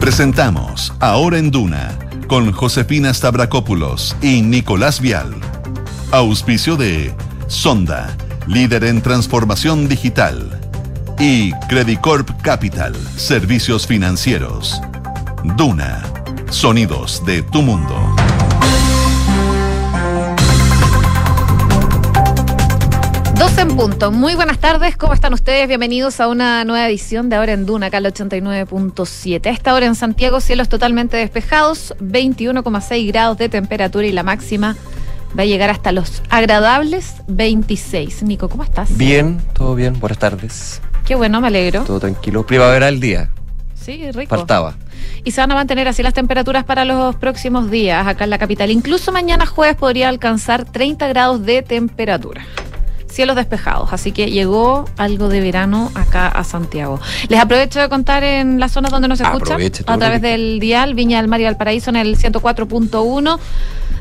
Presentamos Ahora en Duna con Josefina Stavrakopoulos y Nicolás Vial. Auspicio de Sonda, líder en transformación digital. Y Credicorp Capital, servicios financieros. Duna, sonidos de tu mundo. 12 en punto. Muy buenas tardes, ¿cómo están ustedes? Bienvenidos a una nueva edición de Ahora en Duna, acá al 89.7. A esta hora en Santiago, cielos totalmente despejados, 21,6 grados de temperatura y la máxima va a llegar hasta los agradables 26. Nico, ¿cómo estás? Bien, todo bien, buenas tardes. Qué bueno, me alegro. Todo tranquilo. Primavera el día. Sí, rico. Faltaba. Y se van a mantener así las temperaturas para los próximos días acá en la capital. Incluso mañana jueves podría alcanzar 30 grados de temperatura cielos despejados, así que llegó algo de verano acá a Santiago. Les aprovecho de contar en las zonas donde nos escuchan a través del dial Viña del Mar y Valparaíso en el 104.1,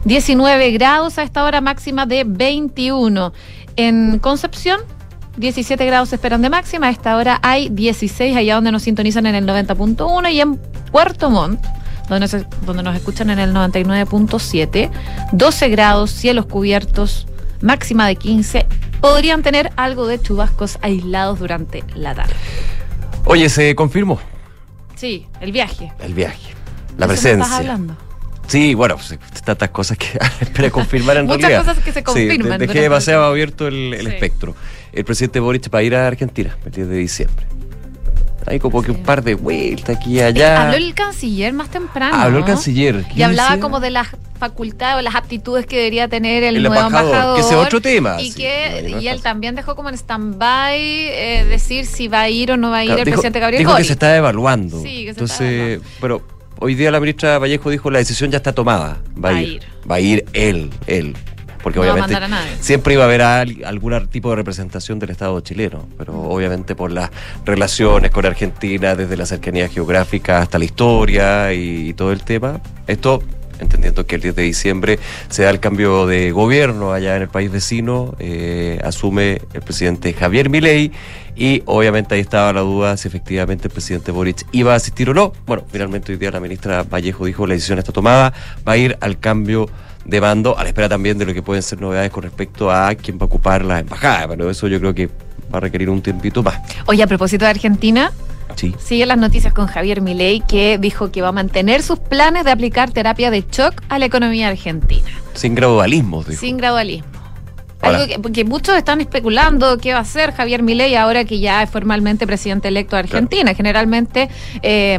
19 grados a esta hora máxima de 21. En Concepción 17 grados se esperan de máxima, a esta hora hay 16 allá donde nos sintonizan en el 90.1 y en Puerto Montt donde, donde nos escuchan en el 99.7, 12 grados, cielos cubiertos, máxima de 15 podrían tener algo de chubascos aislados durante la tarde. Oye, se confirmó. Sí, el viaje. El viaje. La presencia. estás hablando? Sí, bueno, pues, tantas cosas que espera confirmar en Muchas realidad. cosas que se confirman. Sí, dejé demasiado abierto el, el espectro. El presidente Boric va a ir a Argentina el 10 de diciembre. Hay como que un par de vueltas aquí y allá. Habló el canciller más temprano. Habló el canciller. Y hablaba como de las facultades o las aptitudes que debería tener el, nuevo embajador, Que sea otro tema. Y que y él también dejó como en stand-by eh, decir si va a ir o no va a ir el presidente Gabriel Dijo que se está evaluando. Sí, que se Entonces, está evaluando. pero hoy día la ministra Vallejo dijo la decisión ya está tomada. Va, a ir. Va a ir él, él porque no obviamente siempre iba a haber algún tipo de representación del Estado chileno, pero obviamente por las relaciones con Argentina, desde la cercanía geográfica hasta la historia y, y todo el tema, esto entendiendo que el 10 de diciembre se da el cambio de gobierno allá en el país vecino, eh, asume el presidente Javier Milei y obviamente ahí estaba la duda si efectivamente el presidente Boric iba a asistir o no. Bueno, finalmente hoy día la ministra Vallejo dijo la decisión está tomada, va a ir al cambio de mando, a la espera también de lo que pueden ser novedades con respecto a quién va a ocupar la embajada, pero eso yo creo que va a requerir un tiempito más. Oye, a propósito de Argentina, Sí. Sigue las noticias con Javier Milei, que dijo que va a mantener sus planes de aplicar terapia de shock a la economía argentina. Sin gradualismo, dijo. Sin gradualismo. Algo que, porque muchos están especulando qué va a hacer Javier Milei ahora que ya es formalmente presidente electo de Argentina. Claro. Generalmente eh,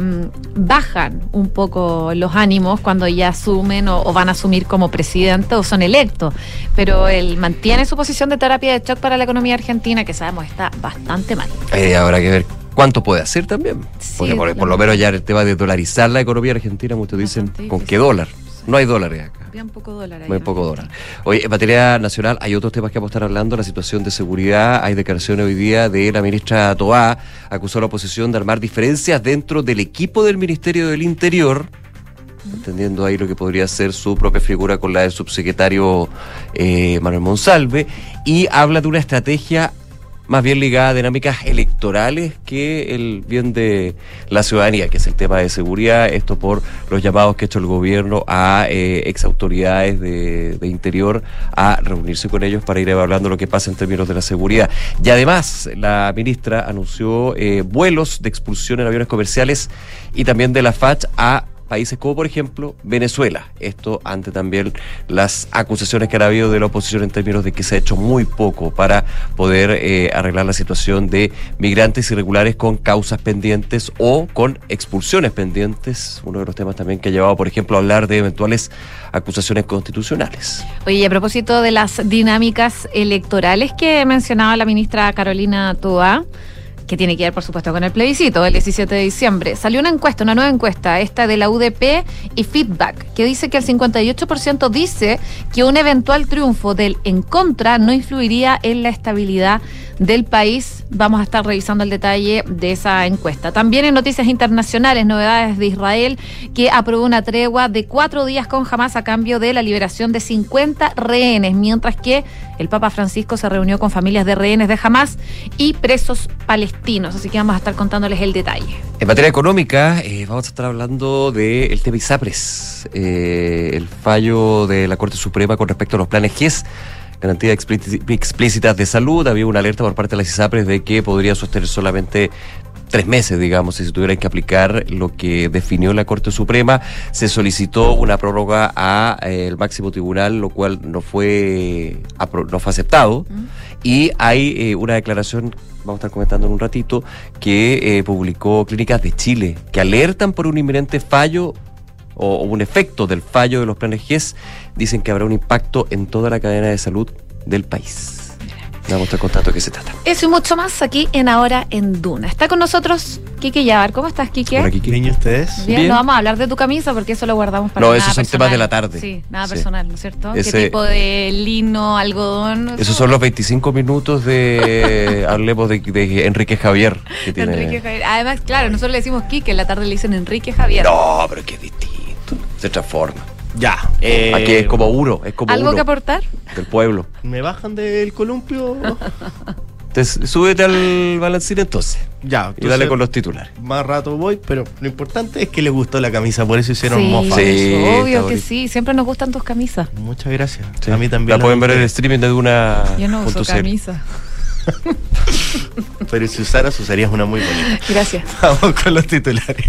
bajan un poco los ánimos cuando ya asumen o, o, van a asumir como presidente o son electos. Pero él mantiene su posición de terapia de shock para la economía argentina, que sabemos está bastante mal. Eh, habrá que ver cuánto puede hacer también. Sí, Porque por, por, lo menos ya el tema de dolarizar la economía argentina, muchos dicen, ¿con qué dólar? No hay dólares acá. Bien poco dólar. Muy poco dólar. Oye, en materia nacional hay otros temas que vamos a estar hablando, la situación de seguridad. Hay declaraciones hoy día de la ministra Toá, acusó a la oposición de armar diferencias dentro del equipo del Ministerio del Interior, entendiendo ahí lo que podría ser su propia figura con la del subsecretario eh, Manuel Monsalve, y habla de una estrategia más bien ligada a dinámicas electorales que el bien de la ciudadanía, que es el tema de seguridad, esto por los llamados que ha hecho el gobierno a eh, ex autoridades de, de, interior a reunirse con ellos para ir evaluando lo que pasa en términos de la seguridad. Y además, la ministra anunció eh, vuelos de expulsión en aviones comerciales y también de la FACH a países como por ejemplo Venezuela. Esto ante también las acusaciones que han habido de la oposición en términos de que se ha hecho muy poco para poder eh, arreglar la situación de migrantes irregulares con causas pendientes o con expulsiones pendientes. Uno de los temas también que ha llevado, por ejemplo, a hablar de eventuales acusaciones constitucionales. Oye, a propósito de las dinámicas electorales que mencionaba la ministra Carolina Toa, que tiene que ver, por supuesto, con el plebiscito del 17 de diciembre. Salió una encuesta, una nueva encuesta, esta de la UDP y Feedback, que dice que el 58% dice que un eventual triunfo del en contra no influiría en la estabilidad del país. Vamos a estar revisando el detalle de esa encuesta. También en noticias internacionales, novedades de Israel, que aprobó una tregua de cuatro días con Hamas a cambio de la liberación de 50 rehenes, mientras que el Papa Francisco se reunió con familias de rehenes de Hamas y presos palestinos. Así que vamos a estar contándoles el detalle. En materia económica, eh, vamos a estar hablando del de ISAPRES, eh, el fallo de la Corte Suprema con respecto a los planes GES garantías explícitas de salud. Había una alerta por parte de las ISAPRES de que podría sostener solamente tres meses, digamos, si se tuvieran que aplicar lo que definió la Corte Suprema. Se solicitó una prórroga al eh, máximo tribunal, lo cual no fue, no fue aceptado. Y hay eh, una declaración, vamos a estar comentando en un ratito, que eh, publicó Clínicas de Chile, que alertan por un inminente fallo o, un efecto del fallo de los planes GES. Dicen que habrá un impacto en toda la cadena de salud del país. Vamos a de qué se trata. Eso y mucho más aquí en Ahora en Duna. Está con nosotros Kike Yavar. ¿Cómo estás, Kike? Hola, Kike. Bien, ¿y ustedes? Bien, no vamos a hablar de tu camisa porque eso lo guardamos para No, esos son temas de la tarde. Sí, nada personal, ¿no es cierto? ¿Qué tipo de lino, algodón? Esos son los 25 minutos de. hablemos de, Enrique Javier. Que tiene... Enrique Javier. Además, claro, nosotros le decimos Kike, en la tarde le dicen Enrique Javier. No, pero qué distinto. Se transforma. Ya. Eh, Aquí es como uno. Es como ¿Algo que aportar? Del pueblo. ¿Me bajan del columpio? Entonces, súbete al balancín entonces. Ya. y dale con los titulares. Más rato voy, pero lo importante es que les gustó la camisa, por eso hicieron sí, mofa. Sí, obvio que sí, siempre nos gustan tus camisas. Muchas gracias. A mí también. La, pueden ver en el streaming de una. Yo no uso camisa. pero si usaras, usarías una muy bonita. Gracias. Vamos con los titulares.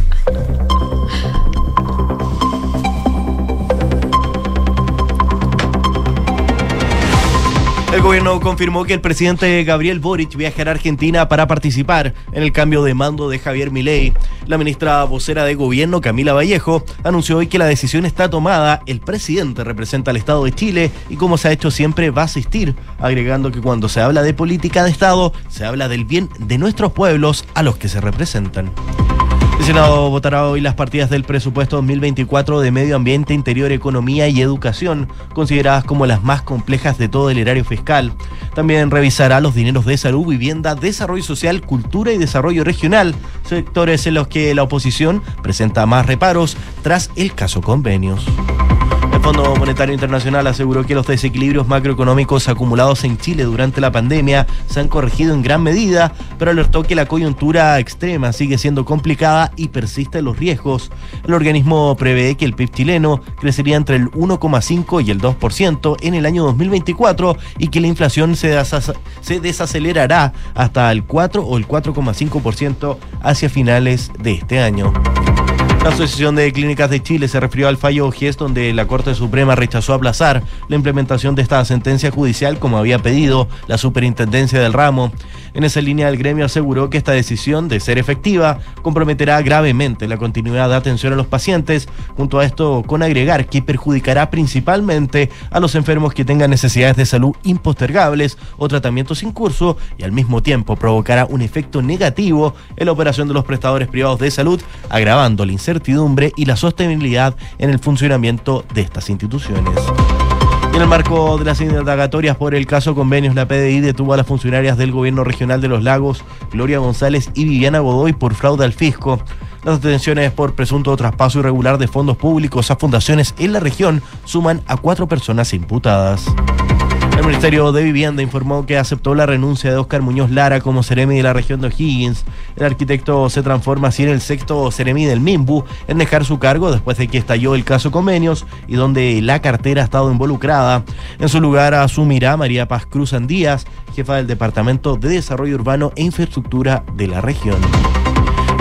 El gobierno confirmó que el presidente Gabriel Boric viajará a Argentina para participar en el cambio de mando de Javier Milei. La ministra vocera de gobierno, Camila Vallejo, anunció hoy que la decisión está tomada. El presidente representa al Estado de Chile y como se ha hecho siempre va a asistir, agregando que cuando se habla de política de Estado, se habla del bien de nuestros pueblos a los que se representan. El Senado votará hoy las partidas del presupuesto 2024 de Medio Ambiente, Interior, Economía y Educación, consideradas como las más complejas de todo el erario fiscal. También revisará los dineros de salud, vivienda, desarrollo social, cultura y desarrollo regional, sectores en los que la oposición presenta más reparos tras el caso convenios. Fondo Monetario Internacional aseguró que los desequilibrios macroeconómicos acumulados en Chile durante la pandemia se han corregido en gran medida, pero alertó que la coyuntura extrema sigue siendo complicada y persisten los riesgos. El organismo prevé que el PIB chileno crecería entre el 1,5 y el 2% en el año 2024 y que la inflación se, se desacelerará hasta el 4 o el 4,5% hacia finales de este año. La Asociación de Clínicas de Chile se refirió al fallo GES donde la Corte Suprema rechazó aplazar la implementación de esta sentencia judicial como había pedido la superintendencia del ramo. En esa línea, el gremio aseguró que esta decisión, de ser efectiva, comprometerá gravemente la continuidad de atención a los pacientes, junto a esto con agregar que perjudicará principalmente a los enfermos que tengan necesidades de salud impostergables o tratamientos en curso y al mismo tiempo provocará un efecto negativo en la operación de los prestadores privados de salud, agravando la incertidumbre y la sostenibilidad en el funcionamiento de estas instituciones. En el marco de las indagatorias por el caso convenios, la PDI detuvo a las funcionarias del gobierno regional de los lagos, Gloria González y Viviana Godoy, por fraude al fisco. Las detenciones por presunto traspaso irregular de fondos públicos a fundaciones en la región suman a cuatro personas imputadas. El Ministerio de Vivienda informó que aceptó la renuncia de Oscar Muñoz Lara como Ceremi de la región de O'Higgins. El arquitecto se transforma así en el sexto Ceremi del MIMBU en dejar su cargo después de que estalló el caso Convenios y donde la cartera ha estado involucrada. En su lugar asumirá María Paz Cruz Andías, jefa del Departamento de Desarrollo Urbano e Infraestructura de la región.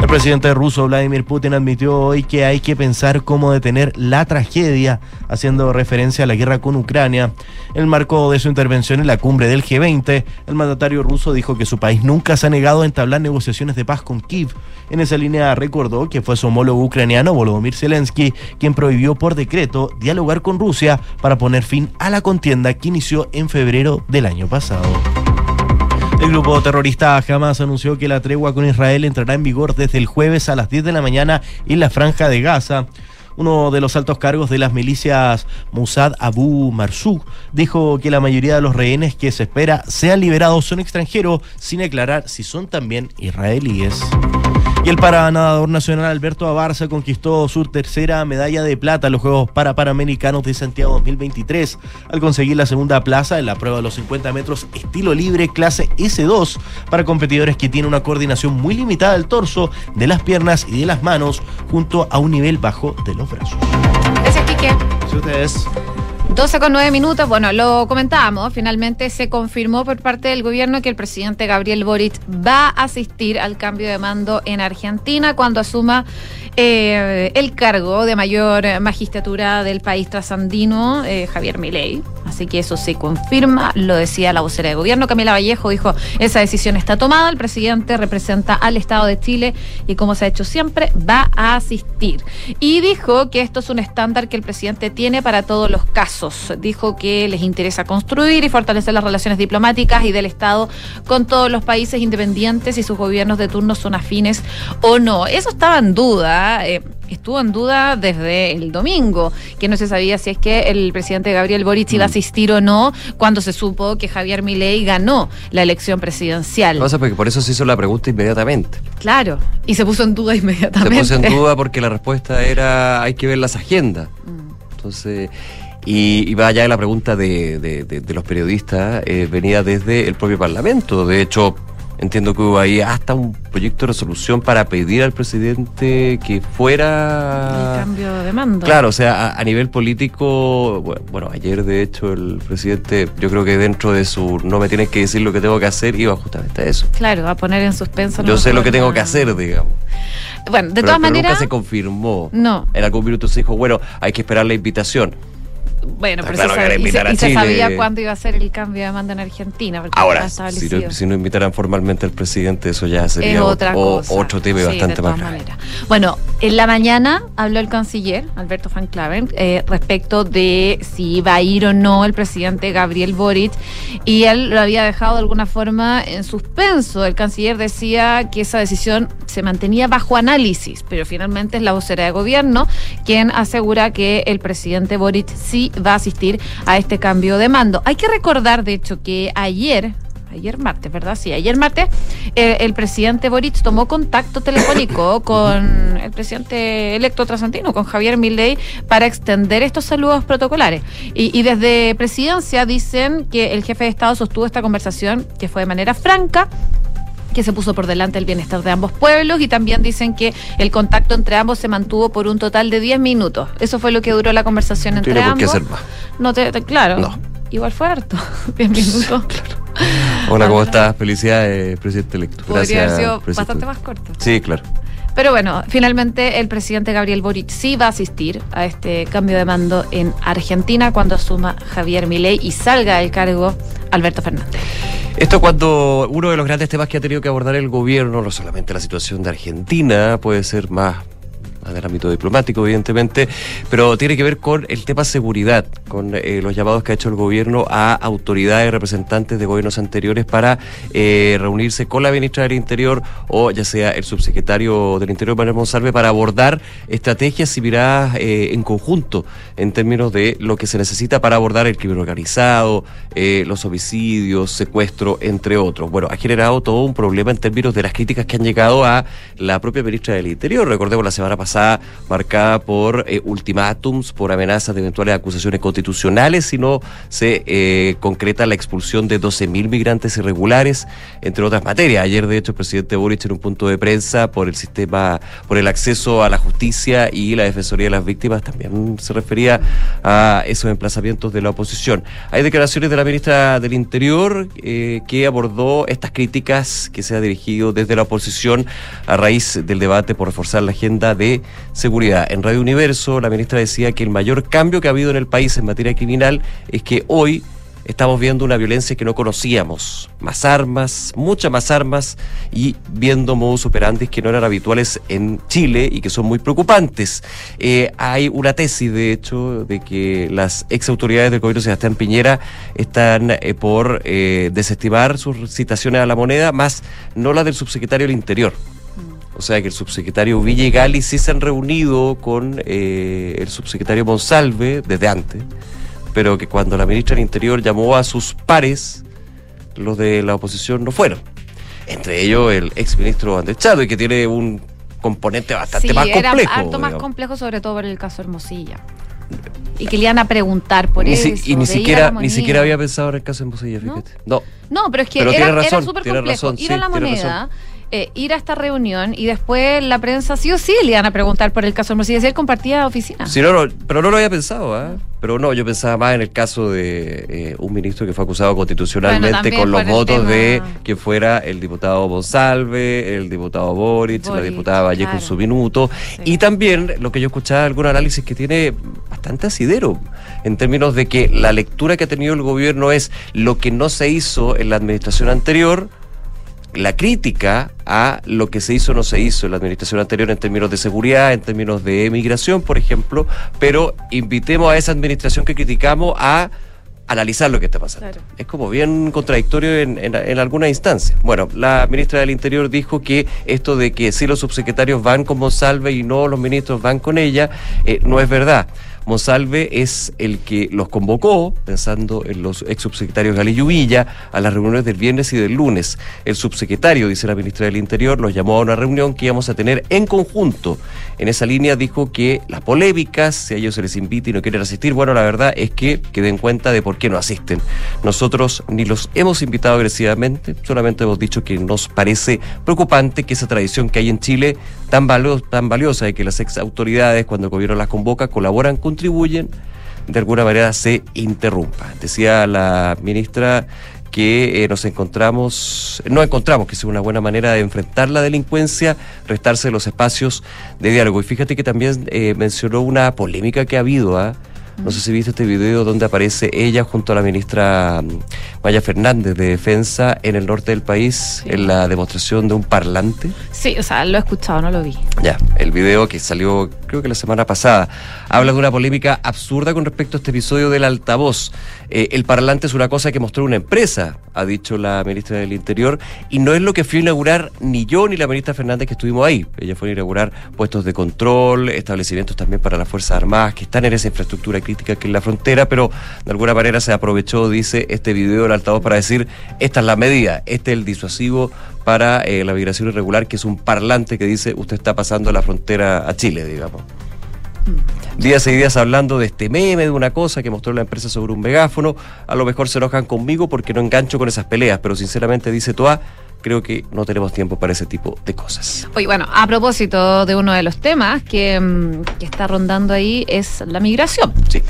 El presidente ruso Vladimir Putin admitió hoy que hay que pensar cómo detener la tragedia, haciendo referencia a la guerra con Ucrania. En el marco de su intervención en la cumbre del G20, el mandatario ruso dijo que su país nunca se ha negado a entablar negociaciones de paz con Kiev. En esa línea recordó que fue su homólogo ucraniano Volodymyr Zelensky quien prohibió por decreto dialogar con Rusia para poner fin a la contienda que inició en febrero del año pasado. El grupo terrorista Hamas anunció que la tregua con Israel entrará en vigor desde el jueves a las 10 de la mañana en la franja de Gaza. Uno de los altos cargos de las milicias Mossad Abu Marzouk dijo que la mayoría de los rehenes que se espera sean liberados son extranjeros sin aclarar si son también israelíes. Y el paranadador nacional Alberto Abarza conquistó su tercera medalla de plata en los Juegos Parapanamericanos de Santiago 2023 al conseguir la segunda plaza en la prueba de los 50 metros estilo libre clase S2 para competidores que tienen una coordinación muy limitada del torso, de las piernas y de las manos junto a un nivel bajo de los brazos. Gracias, Quique. Ustedes 12 con 9 minutos, bueno, lo comentábamos, finalmente se confirmó por parte del gobierno que el presidente Gabriel Boric va a asistir al cambio de mando en Argentina cuando asuma eh, el cargo de mayor magistratura del país trasandino, eh, Javier Milei. Así que eso se confirma, lo decía la vocera de gobierno, Camila Vallejo, dijo, esa decisión está tomada, el presidente representa al Estado de Chile y como se ha hecho siempre, va a asistir. Y dijo que esto es un estándar que el presidente tiene para todos los casos. Dijo que les interesa construir y fortalecer las relaciones diplomáticas y del Estado con todos los países independientes y sus gobiernos de turno son afines o no. Eso estaba en duda. eh, estuvo en duda desde el domingo, que no se sabía si es que el presidente Gabriel Boric iba a asistir o no cuando se supo que Javier Milei ganó la elección presidencial. Lo que pasa es porque por eso se hizo la pregunta inmediatamente. Claro, y se puso en duda Se inmediatamente. puso en duda porque la respuesta era hay que ver las agendas. Mm. Entonces, y, y va allá de la pregunta de, de- de- de los periodistas, eh, venía desde el propio Parlamento. De hecho, entiendo que hubo ahí hasta un proyecto de resolución para pedir al presidente que El fuera... cambio de mando. Claro, o sea, a, a nivel político, bu- bueno, ayer de hecho el presidente, yo creo que dentro de su no me tienes que decir lo que tengo que hacer, iba justamente a eso. Claro, a poner en suspenso. Yo sé lo que tengo que hacer, digamos. Bueno, de Pero- todas pero maneras. nunca se confirmó. No. En algún minuto se dijo, bueno, hay que esperar la invitación. Bueno, Está pero claro se sabe- y, se, y sabía cuándo iba a ser el cambio de mando en Argentina. porque Ahora, si no, si no invitaran formalmente al presidente, eso ya sería es o- otra o- cosa. otro tema Sí, bastante más grave. Bueno, en la mañana habló el canciller, Alberto Van Claven, eh, respecto de si iba a ir o no el presidente Gabriel Boric, y él lo había dejado de alguna forma en suspenso. El canciller decía que esa decisión se mantenía bajo análisis, pero finalmente es la vocera de gobierno quien asegura que el presidente Boric sí va a asistir a este cambio de mando. Hay que recordar, de hecho, que ayer ayer martes, ¿verdad? Sí, ayer martes eh, el presidente Boric tomó contacto telefónico con el presidente electo trasantino, con Javier Milei, para extender estos saludos protocolares. Y, y desde presidencia dicen que el jefe de Estado sostuvo esta conversación que fue de manera franca que se puso por delante el bienestar de ambos pueblos y también dicen que el contacto entre ambos se mantuvo por un total de 10 minutos. Eso fue lo que duró la conversación No entre tiene por qué ambos. hacer más. No te, te- claro. No. Igual fue harto. 10 minutos. Hola, ¿cómo estás? Felicidades, presidente electo. Podría Gracias, haber sido presidente. bastante más corto. Sí, claro. Pero bueno, finalmente el presidente Gabriel Boric sí va a asistir a este cambio de mando en Argentina cuando asuma Javier Milei y salga del cargo Alberto Fernández. Esto cuando uno de los grandes temas que ha tenido que abordar el gobierno, no solamente la situación de Argentina, puede ser más del ámbito diplomático, evidentemente, pero tiene que ver con el tema seguridad, con eh, los llamados que ha hecho el gobierno a autoridades representantes de gobiernos anteriores para eh, reunirse con la ministra del Interior o ya sea el subsecretario del Interior, Manuel Monsalve, para abordar estrategias y miradas eh, en conjunto en términos de lo que se necesita para abordar el crimen organizado, los homicidios, secuestro, entre otros. Bueno, ha generado todo un problema en términos de las críticas que han llegado a la propia ministra del Interior. Recordemos la semana pasada marcada por eh, ultimátums, por amenazas de eventuales acusaciones constitucionales si no se eh, concreta la expulsión de 12.000 migrantes irregulares, entre otras materias. Ayer, de hecho, el presidente Boric en un punto de prensa por el sistema, por el acceso a la justicia y la defensoría de las víctimas también se refería a esos emplazamientos de la oposición. Hay declaraciones de la ministra del Interior eh, que abordó estas críticas que se ha dirigido desde la oposición a raíz del debate por reforzar la agenda de seguridad. En Radio Universo, la ministra decía que el mayor cambio que ha habido en el país en materia criminal es que hoy estamos viendo una violencia que no conocíamos. Más armas, muchas más armas y viendo modus operandi que no eran habituales en Chile y que son muy preocupantes. Eh, hay una tesis, de hecho, de que las ex autoridades del gobierno Sebastián Piñera están eh, por eh, desestimar sus citaciones a la moneda, más no las del subsecretario del Interior. O sea que el subsecretario Villa y Gali sí se han reunido con eh, el subsecretario Monsalve desde antes, pero que cuando la ministra del Interior llamó a sus pares, los de la oposición no fueron. Entre ellos el exministro Andrés Chado, y que tiene un componente bastante sí, más era complejo. harto más complejo, sobre todo por el caso Hermosilla. Y que le iban a preguntar por Ni eso. y ni siquiera, ni siquiera había pensado en el caso de Mosilla, ¿No? fíjate. No. No, pero es que Pero era, era razón, súper complejo. razón, ir a la moneda, eh, ir a esta reunión y después la prensa sí o sí le iban a preguntar por el caso Hermosilla. Si él compartía oficina. Sí, no, no, pero no lo había pensado, ¿ah? Pero no, yo pensaba más en el caso de eh, un ministro que fue acusado constitucionalmente Bueno, con los votos tema- de que fuera el diputado Monsalve, el diputado Boric, la diputada Vallejo en claro. su minuto. Sí. Y también lo que yo escuchaba, algún análisis que tiene bastante asidero en términos de que la lectura que ha tenido el gobierno es lo que no se hizo en la administración anterior la crítica a lo que se hizo o no se hizo en la administración anterior en términos de seguridad, en términos de migración, por ejemplo, pero invitemos a esa administración que criticamos a analizar lo que está pasando. Claro. Es como bien contradictorio en, en, en algunas instancias. Bueno, la ministra del Interior dijo que esto de que si los subsecretarios van con Monsalve y no los ministros van con ella, eh, no es verdad. Monsalve es el que los convocó, pensando en los ex subsecretarios Galillo Villa, a las reuniones del viernes y del lunes. El subsecretario, dice la ministra del Interior, los llamó a una reunión que íbamos a tener en conjunto. En esa línea dijo que las polémicas, si a ellos se les invita y no quieren asistir, bueno, la verdad es que que den cuenta de por qué no asisten. Nosotros ni los hemos invitado agresivamente, solamente hemos dicho que nos parece preocupante que esa tradición que hay en Chile, tan, valo- tan valiosa de que las ex autoridades, cuando el gobierno las convoca, colaboran, contribuyen, de alguna manera se interrumpa. Decía la ministra que eh, nos encontramos, no encontramos que sea una buena manera de enfrentar la delincuencia, restarse los espacios de diálogo. Y fíjate que también eh, mencionó una polémica que ha habido, ¿ah? No sé si viste este video donde aparece ella junto a la ministra mm, Maya Fernández de Defensa en el norte del país Sí. en la demostración de un parlante. Sí, o sea, lo he escuchado, no lo vi. Ya, el video que salió creo que la semana pasada habla de una polémica absurda con respecto a este episodio del altavoz. Eh, el parlante es una cosa que mostró una empresa, ha dicho la ministra del Interior, y no es lo que fui a inaugurar ni yo ni la ministra Fernández que estuvimos ahí. Ella fue a inaugurar puestos de control, establecimientos también para las Fuerzas Armadas que están en esa infraestructura crítica que es la frontera, pero de alguna manera se aprovechó, dice, este video del altavoz para decir, esta es la medida, este es el disuasivo para eh, la migración irregular, que es un parlante que dice, usted está pasando la frontera a Chile, digamos. Días y días hablando de este meme, de una cosa que mostró la empresa sobre un megáfono. A lo mejor se enojan conmigo porque no engancho con esas peleas, pero sinceramente dice Toa, creo que no tenemos tiempo para ese tipo de cosas. Oye, bueno, a propósito de uno de los temas que, mm, que está rondando ahí es la migración. Sí.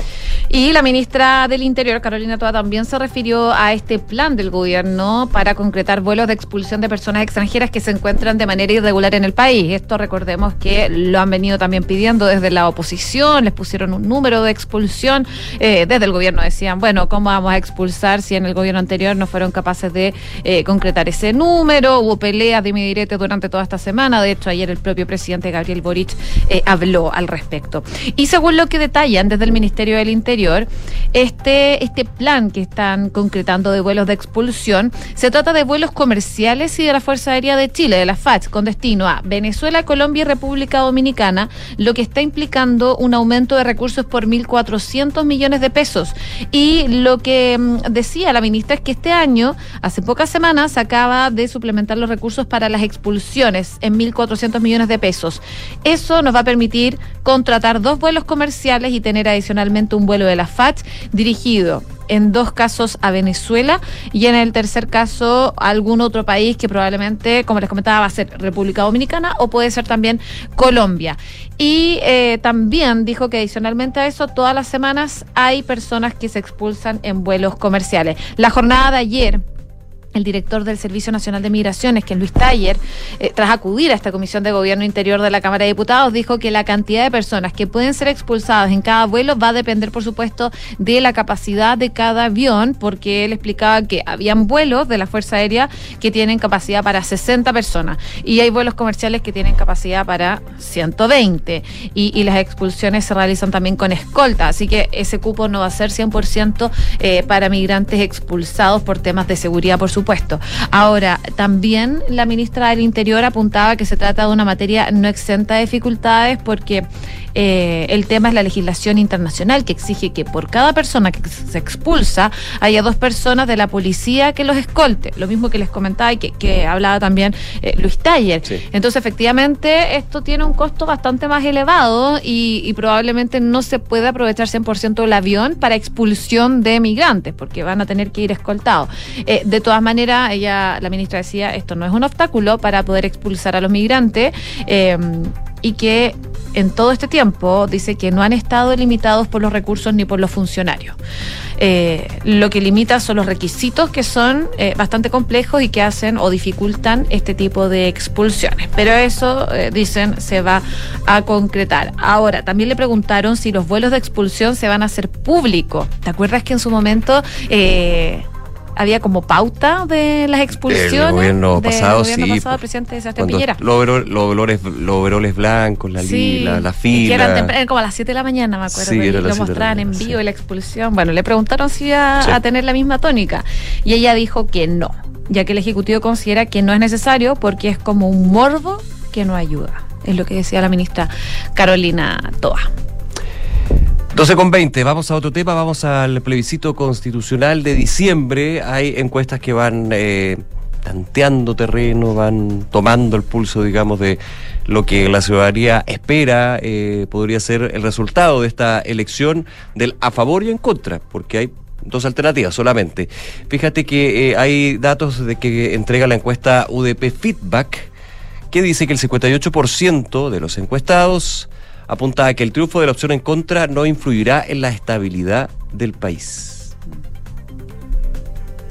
Y la ministra del Interior, Carolina Toa, también se refirió a este plan del gobierno para concretar vuelos de expulsión de personas extranjeras que se encuentran de manera irregular en el país. Esto recordemos que lo han venido también pidiendo desde la oposición, les pusieron un número de expulsión. Eh, desde el gobierno decían, bueno, ¿cómo vamos a expulsar si en el gobierno anterior no fueron capaces de eh, concretar ese número? Hubo peleas de direte durante toda esta semana. De hecho, ayer el propio presidente Gabriel Boric eh, habló al respecto. Y según lo que detallan desde el Ministerio del Interior, este, este plan que están concretando de vuelos de expulsión se trata de vuelos comerciales y de la Fuerza Aérea de Chile, de la FACH, con destino a Venezuela, Colombia y República Dominicana, lo que está implicando un aumento de recursos por 1.400 millones de pesos. Y lo que mm, decía la ministra es que este año, hace pocas semanas, se acaba de suplementar los recursos para las expulsiones en 1.400 millones de pesos. Eso nos va a permitir contratar dos vuelos comerciales y tener adicionalmente un vuelo de la FACH dirigido en dos casos a Venezuela y en el tercer caso a algún otro país que probablemente, como les comentaba, va a ser República Dominicana o puede ser también Colombia. Y eh, también dijo que adicionalmente a eso, todas las semanas hay personas que se expulsan en vuelos comerciales. La jornada de ayer el director del Servicio Nacional de Migraciones, que Luis Taller, eh, tras acudir a esta Comisión de Gobierno Interior de la Cámara de Diputados, dijo que la cantidad de personas que pueden ser expulsadas en cada vuelo va a depender, por supuesto, de la capacidad de cada avión, porque él explicaba que habían vuelos de la Fuerza Aérea que tienen capacidad para 60 personas y hay vuelos comerciales que tienen capacidad para 120 y, y las expulsiones se realizan también con escolta, así que ese cupo no va a ser 100% eh, para migrantes expulsados por temas de seguridad, por supuesto supuesto. Ahora, también la ministra del Interior apuntaba que se trata de una materia no exenta de dificultades porque eh, el tema es la legislación internacional que exige que por cada persona que se expulsa haya dos personas de la policía que los escolte. Lo mismo que les comentaba y que, que hablaba también eh, Luis Taller. Sí. Entonces, efectivamente, esto tiene un costo bastante más elevado y, y probablemente no se puede aprovechar 100% el avión para expulsión de migrantes, porque van a tener que ir escoltados. Eh, de todas maneras, ella, la ministra decía, esto no es un obstáculo para poder expulsar a los migrantes. y que en todo este tiempo dice que no han estado limitados por los recursos ni por los funcionarios. Eh, lo que limita son los requisitos que son eh, bastante complejos y que hacen o dificultan este tipo de expulsiones. Pero eso, eh, dicen, se va a concretar. Ahora, también le preguntaron si los vuelos de expulsión se van a hacer públicos. ¿Te acuerdas que en su momento... había como pauta de las expulsiones El gobierno del pasado, gobierno sí. pasado, el presidente Sebastián Piñera. los los los overoles blancos, la, Sí, lila, la fila. que eran, eran como a las 7 de la mañana, me acuerdo. Sí, y lo mostraban en vivo sí. y la expulsión. Bueno, le preguntaron si iba a tener la misma tónica. Y ella dijo que no, ya que el Ejecutivo considera que no es necesario porque es como un morbo que no ayuda. Es lo que decía la ministra Carolina Toa. 12 con 20, vamos a otro tema, vamos al plebiscito constitucional de diciembre. Hay encuestas que van eh, tanteando terreno, van tomando el pulso, digamos, de lo que la ciudadanía espera eh, podría ser el resultado de esta elección del a favor y en contra, porque hay dos alternativas solamente. Fíjate que eh, hay datos de que entrega la encuesta UDP Feedback que dice que el 58% de los encuestados apunta a que el triunfo de la opción en contra no influirá en la estabilidad del país.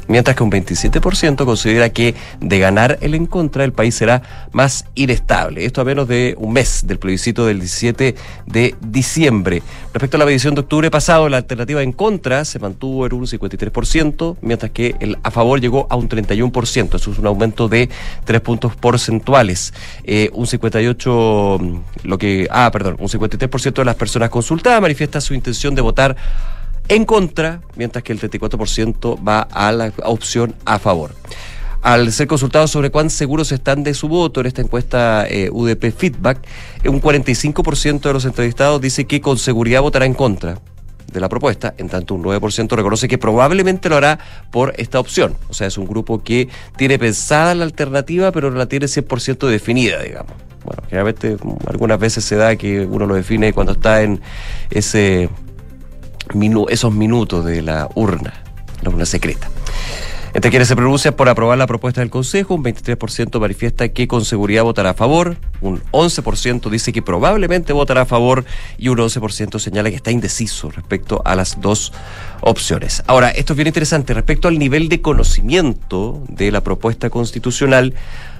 Mientras que un 27% considera que de ganar el en contra el país será más inestable. Esto a menos de un mes del plebiscito del 17 de diciembre. Respecto a la medición de octubre pasado, la alternativa en contra se mantuvo en un 53%, mientras que el a favor llegó a un 31%. Eso es un aumento de 3 puntos porcentuales. Eh, un 58, mm, lo que, ah, perdón, un 53% de las personas consultadas manifiesta su intención de votar en contra, mientras que el 34% va a la opción a favor. Al ser consultados sobre cuán seguros están de su voto en esta encuesta eh, UDP Feedback, un 45% de los entrevistados dice que con seguridad votará en contra de la propuesta, en tanto un 9% reconoce que probablemente lo hará por esta opción. O sea, es un grupo que tiene pensada la alternativa, pero no la tiene 100% definida, digamos. Bueno, generalmente algunas veces se da que uno lo define cuando está en ese esos minutos de la urna, la urna secreta. Entre quienes se pronuncian por aprobar la propuesta del Consejo, un 23% manifiesta que con seguridad votará a favor, un 11% dice que probablemente votará a favor y un 11% señala que está indeciso respecto a las dos opciones. Ahora, esto es bien interesante respecto al nivel de conocimiento de la propuesta constitucional.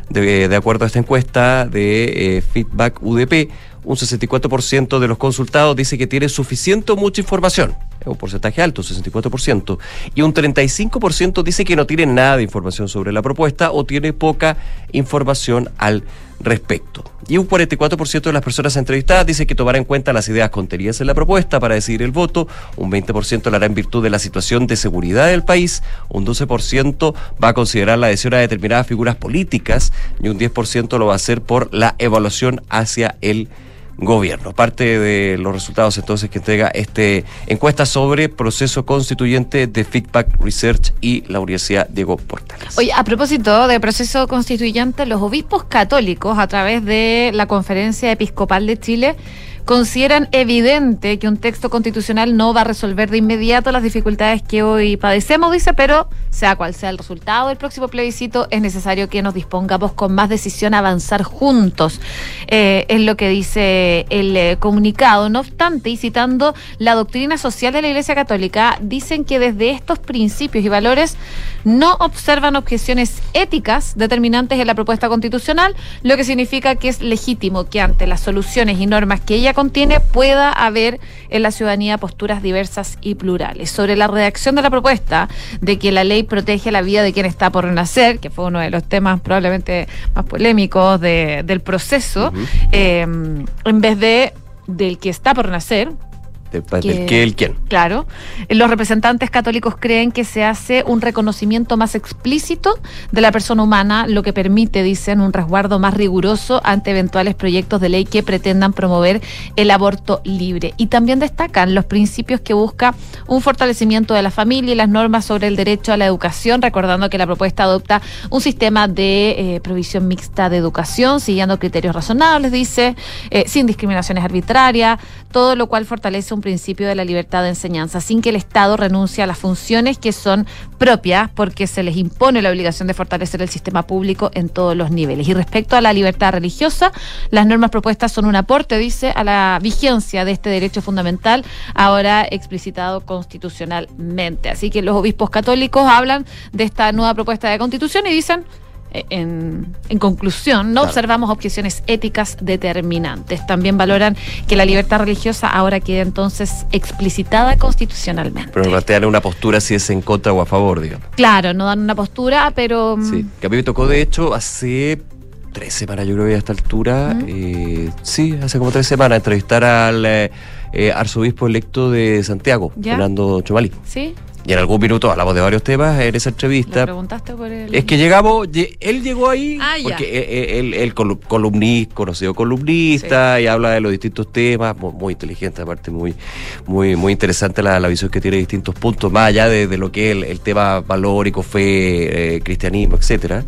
De, de acuerdo a esta encuesta de eh, Feedback UDP, un 64% de los consultados dice que tiene suficiente o mucha información. Un porcentaje alto, 64%. Y un 35% dice que no tiene nada de información sobre la propuesta o tiene poca información al respecto. Y un 44% de las personas entrevistadas dice que tomará en cuenta las ideas contenidas en la propuesta para decidir el voto, un 20% lo hará en virtud de la situación de seguridad del país, un 12% va a considerar la adhesión a determinadas figuras políticas y un 10% lo va a hacer por la evaluación hacia el gobierno. Parte de los resultados entonces que entrega este encuesta sobre proceso constituyente de Feedback Research y la Universidad Diego Portales. Oye, a propósito de proceso constituyente, los obispos católicos, a través de la Conferencia Episcopal de Chile, consideran evidente que un texto constitucional no va a resolver de inmediato las dificultades que hoy padecemos, dice, pero sea cual sea el resultado del próximo plebiscito, es necesario que nos dispongamos con más decisión a avanzar juntos. Eh, es lo que dice el eh, comunicado. No obstante, y citando la doctrina social de la Iglesia Católica, dicen que desde estos principios y valores no observan objeciones éticas determinantes en la propuesta constitucional, lo que significa que es legítimo que ante las soluciones y normas que ella contiene pueda haber en la ciudadanía posturas diversas y plurales. Sobre la redacción de la propuesta de que la ley protege la vida de quien está por renacer, que fue uno de los temas probablemente más polémicos de- del proceso, eh, en vez de del que está por nacer, Después Que- del qué, el quién. Claro. Los representantes católicos creen que se hace un reconocimiento más explícito de la persona humana, lo que permite, dicen, un resguardo más riguroso ante eventuales proyectos de ley que pretendan promover el aborto libre. Y también destacan los principios que busca un fortalecimiento de la familia y las normas sobre el derecho a la educación, recordando que la propuesta adopta un sistema de eh, provisión mixta de educación, siguiendo criterios razonables, dice, eh, sin discriminaciones arbitrarias, todo lo cual fortalece un principio de la libertad de enseñanza, sin que el Estado renuncie a las funciones que son propias, porque se les impone la obligación de fortalecer el sistema público en todos los niveles. Y respecto a la libertad religiosa, las normas propuestas son un aporte, dice, a la vigencia de este derecho fundamental, ahora explicitado constitucionalmente. Así que los obispos católicos hablan de esta nueva propuesta de constitución y dicen en, en conclusión, no Claro. observamos objeciones éticas determinantes. También valoran que la libertad religiosa ahora queda entonces explicitada constitucionalmente. Pero plantean una postura si es en contra o a favor, digamos. Claro, no dan una postura, pero mm, Sí, que a mí me tocó de hecho hace tres semanas, yo creo que a esta altura, eh, sí, hace como tres semanas, entrevistar al eh, eh, arzobispo electo de Santiago, ¿Ya? Fernando Chomalí. ¿sí? Y en algún minuto hablamos de varios temas en esa ¿Le entrevista. preguntaste por el...? Es que llegamos, lle- él llegó ahí Ah, porque eh, él, él colu- columnista, conocido columnista, y habla de los distintos temas, muy, muy inteligente, aparte muy, muy, muy interesante la, la visión que tiene de distintos puntos, más allá de, de lo que es el, el tema valórico, fe, eh, cristianismo, etcétera.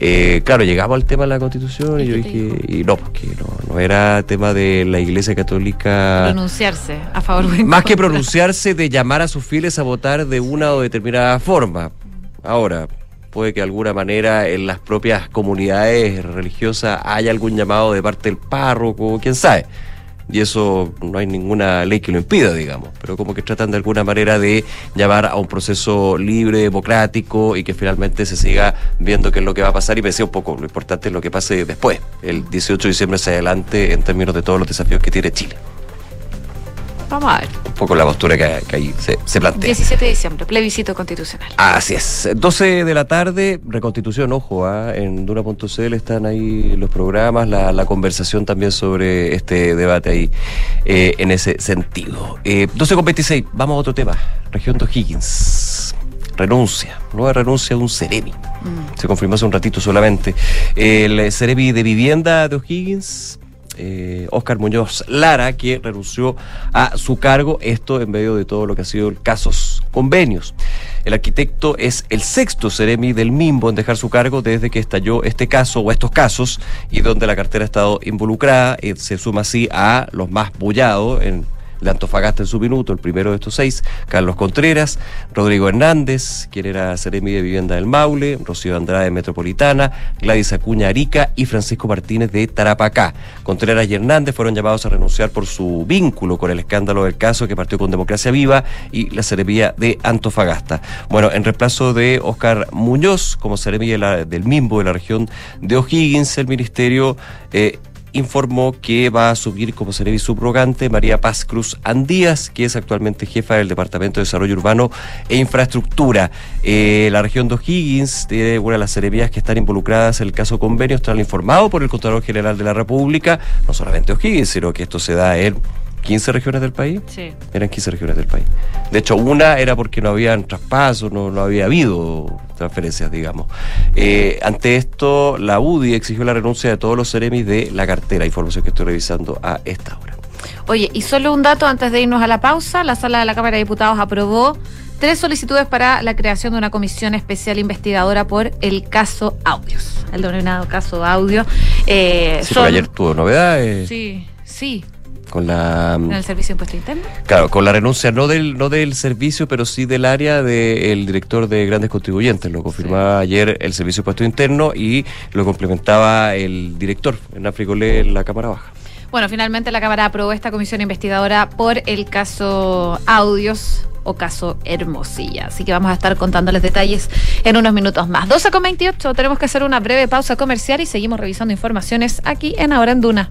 Eh, claro, llegamos al tema de la constitución y, ¿Y yo dije, y no, porque no, no era tema de la iglesia católica. Pronunciarse a favor o en Más que pronunciarse de llamar a sus fieles a votar de una o determinada forma. Ahora, puede que de alguna manera en las propias comunidades religiosas haya algún llamado de parte del párroco, quién sabe. Y eso no hay ninguna ley que lo impida, digamos. Pero como que tratan de alguna manera de llamar a un proceso libre, democrático y que finalmente se siga viendo qué es lo que va a pasar. Y decía un poco lo importante es lo que pase después, el 18 de diciembre hacia adelante, en términos de todos los desafíos que tiene Chile. Vamos a ver. Un poco la postura que, que ahí se, se plantea. 17 de diciembre, plebiscito constitucional. Así es. 12 de la tarde, reconstitución, ojo, ¿ah? en Duna.cl están ahí los programas, la, la conversación también sobre este debate ahí eh, en ese sentido. Eh, 12 con 26, vamos a otro tema. Región de O'Higgins. Renuncia, nueva renuncia de un Ceremi. Se confirmó hace un ratito solamente. El Ceremi de Vivienda de O'Higgins, eh, Oscar Muñoz Lara, que renunció a su cargo, esto en medio de todo lo que ha sido casos, convenios. El arquitecto es el sexto Ceremi del Mimbo en dejar su cargo desde que estalló este caso o estos casos y donde la cartera ha estado involucrada. eh, se suma así a los más bullados en de Antofagasta en su minuto, el primero de estos seis, Carlos Contreras, Rodrigo Hernández, quien era Seremi de Vivienda del Maule, Rocío Andrade Metropolitana, Gladys Acuña Arica y Francisco Martínez de Tarapacá. Contreras y Hernández fueron llamados a renunciar por su vínculo con el escándalo del caso que partió con Democracia Viva y la Seremía de Antofagasta. Bueno, en reemplazo de Oscar Muñoz como Seremi de del Mimbo de la región de O'Higgins, el ministerio eh, informó que va a asumir como Cerevi subrogante María Paz Cruz Andías, que es actualmente jefa del Departamento de Desarrollo Urbano e Infraestructura. Eh, la región de O'Higgins tiene una de las cerevías que están involucradas en el caso convenios, tras lo informado por el Contralor General de la República, no solamente O'Higgins, sino que esto se da en 15 regiones del país. Sí. Eran 15 regiones del país. De hecho, una era porque no habían traspasos, no, no había habido transferencias, digamos. Eh, ante esto, la UDI exigió la renuncia de todos los seremis de la cartera, información que estoy revisando a esta hora. Oye, y solo un dato antes de irnos a la pausa. La sala de la Cámara de Diputados aprobó tres solicitudes para la creación de una comisión especial investigadora por el caso Audios, el denominado caso Audio. Eh, Sí, son- ayer tuvo novedades Sí, sí, con la en el Servicio de Impuesto Interno. claro, con la renuncia no del no del servicio, pero sí del área del director de grandes contribuyentes. Lo confirmaba ayer el Servicio de Puesto Interno y lo complementaba el director en Africolé en la Cámara Baja. Bueno, finalmente la Cámara aprobó esta comisión investigadora por el caso Audios o caso Hermosilla. Así que vamos a estar contándoles detalles en unos minutos más. 12 con 28, tenemos que hacer una breve pausa comercial y seguimos revisando informaciones aquí en Ahora en Duna.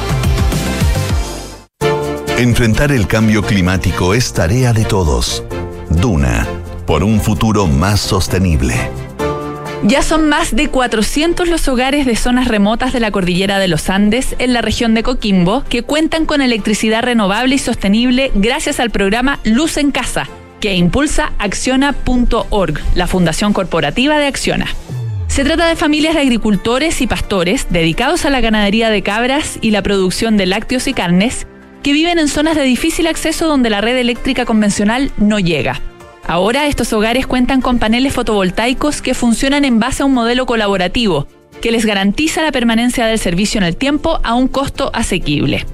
Enfrentar el cambio climático es tarea de todos. Duna, por un futuro más sostenible. Ya son más de 400 los hogares de zonas remotas de la cordillera de los Andes en la región de Coquimbo que cuentan con electricidad renovable y sostenible gracias al programa Luz en Casa, que impulsa acciona.org, la fundación corporativa de Acciona. Se trata de familias de agricultores y pastores dedicados a la ganadería de cabras y la producción de lácteos y carnes que viven en zonas de difícil acceso donde la red eléctrica convencional no llega. Ahora estos hogares cuentan con paneles fotovoltaicos que funcionan en base a un modelo colaborativo que les garantiza la permanencia del servicio en el tiempo a un costo asequible.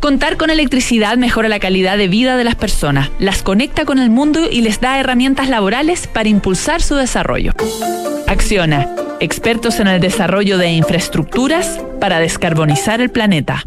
Contar con electricidad mejora la calidad de vida de las personas, las conecta con el mundo y les da herramientas laborales para impulsar su desarrollo. Acciona, expertos en el desarrollo de infraestructuras para descarbonizar el planeta.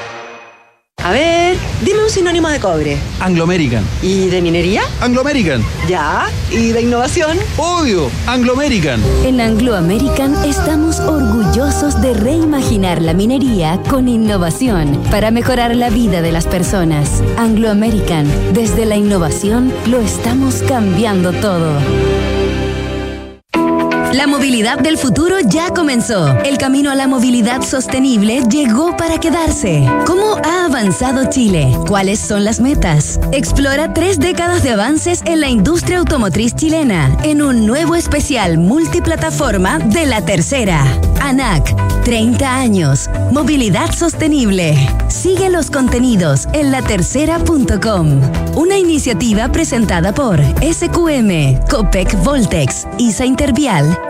A ver, dime un sinónimo de cobre. Anglo American. ¿Y de minería? Anglo American. Ya. ¿Y de innovación? Obvio, Anglo American. En Anglo American estamos orgullosos de reimaginar la minería con innovación para mejorar la vida de las personas. Anglo American, desde la innovación lo estamos cambiando todo. La movilidad del futuro ya comenzó. El camino a la movilidad sostenible llegó para quedarse. ¿Cómo ha avanzado Chile? ¿Cuáles son las metas? Explora tres décadas de avances en la industria automotriz chilena en un nuevo especial multiplataforma de la tercera. ANAC, 30 años. Movilidad sostenible. Sigue los contenidos en latercera.com. Una iniciativa presentada por SQM, Copec Voltex, ISA Intervial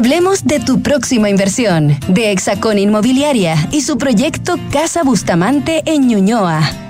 Hablemos de tu próxima inversión, de Hexacón Inmobiliaria y su proyecto Casa Bustamante en Ñuñoa.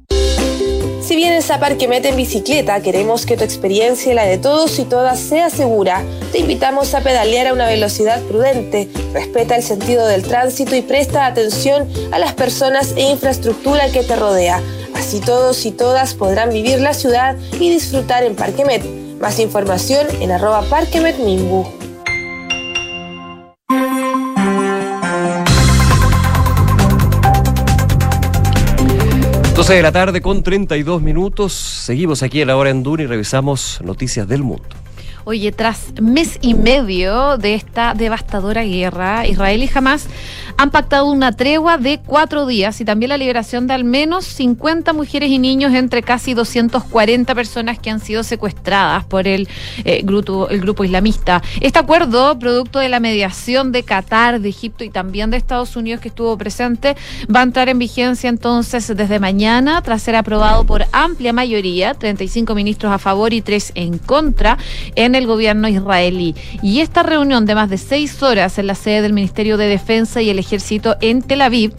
Si vienes a Parquemet en bicicleta, queremos que tu experiencia y la de todos y todas sea segura. Te invitamos a pedalear a una velocidad prudente, respeta el sentido del tránsito y presta atención a las personas e infraestructura que te rodea. Así todos y todas podrán vivir la ciudad y disfrutar en Parquemet. Más información en arroba parquemetmimbu. 12 de la tarde con 32 minutos. Seguimos aquí a la hora en Duna y revisamos noticias del mundo. Oye, tras mes y medio de esta devastadora guerra, Israel y Hamas han pactado una tregua de cuatro días y también la liberación de al menos 50 mujeres y niños entre casi 240 personas que han sido secuestradas por el, eh, grupo, el grupo islamista. Este acuerdo, producto de la mediación de Qatar, de Egipto y también de Estados Unidos que estuvo presente, va a entrar en vigencia entonces desde mañana tras ser aprobado por amplia mayoría, 35 ministros a favor y 3 en contra, en en el gobierno israelí. Y esta reunión de más de seis horas en la sede del Ministerio de Defensa y el Ejército en Tel Aviv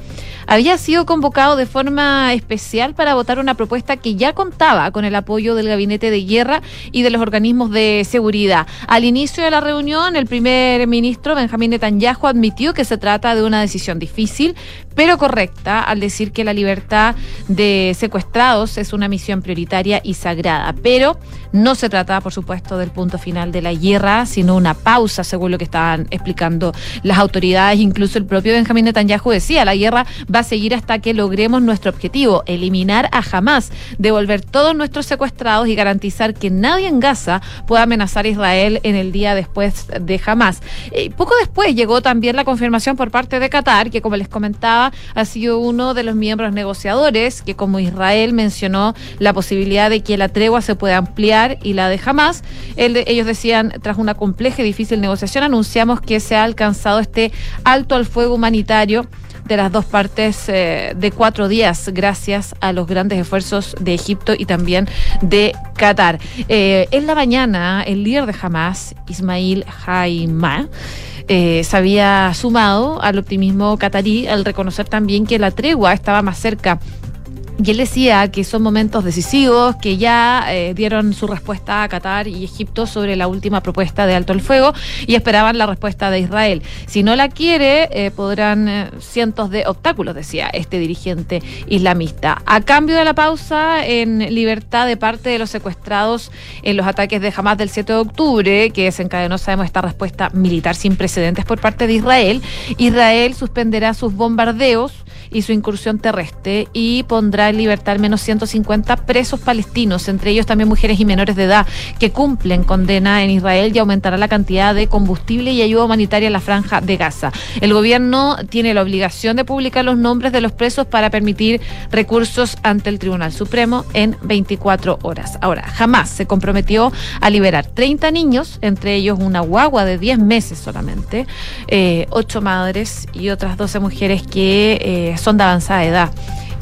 había sido convocado de forma especial para votar una propuesta que ya contaba con el apoyo del Gabinete de Guerra y de los organismos de seguridad. Al inicio de la reunión, el primer ministro Benjamín Netanyahu admitió que se trata de una decisión difícil, pero correcta, al decir que la libertad de secuestrados es una misión prioritaria y sagrada. Pero no se trata, por supuesto, del punto final de la guerra, sino una pausa, según lo que estaban explicando las autoridades. Incluso el propio Benjamín Netanyahu decía, la guerra va seguir hasta que logremos nuestro objetivo, eliminar a Hamas, devolver todos nuestros secuestrados y garantizar que nadie en Gaza pueda amenazar a Israel en el día después de Hamas. Eh, poco después llegó también la confirmación por parte de Qatar, que como les comentaba, ha sido uno de los miembros negociadores que como Israel mencionó la posibilidad de que la tregua se pueda ampliar y la de Hamas. ellos decían, tras una compleja y difícil negociación, anunciamos que se ha alcanzado este alto al fuego humanitario de las dos partes eh, de cuatro días, gracias a los grandes esfuerzos de Egipto y también de Qatar. Eh, en la mañana, el líder de Hamas, Ismail Haima, eh, se había sumado al optimismo catarí al reconocer también que la tregua estaba más cerca y él decía que son momentos decisivos, que ya eh, dieron su respuesta a Qatar y Egipto sobre la última propuesta de alto el fuego y esperaban la respuesta de Israel. Si no la quiere, eh, podrán eh, cientos de obstáculos, decía este dirigente islamista. A cambio de la pausa en libertad de parte de los secuestrados en los ataques de Hamas del 7 de octubre, que desencadenó, sabemos, esta respuesta militar sin precedentes por parte de Israel, Israel suspenderá sus bombardeos y su incursión terrestre y pondrá al menos 150 presos palestinos, entre ellos también mujeres y menores de edad que cumplen condena en Israel y aumentará la cantidad de combustible y ayuda humanitaria en la franja de Gaza. El gobierno tiene la obligación de publicar los nombres de los presos para permitir recursos ante el Tribunal Supremo en 24 horas. Ahora, jamás se comprometió a liberar 30 niños, entre ellos una guagua de 10 meses solamente, eh, 8 madres y otras 12 mujeres que eh, son de avanzada edad.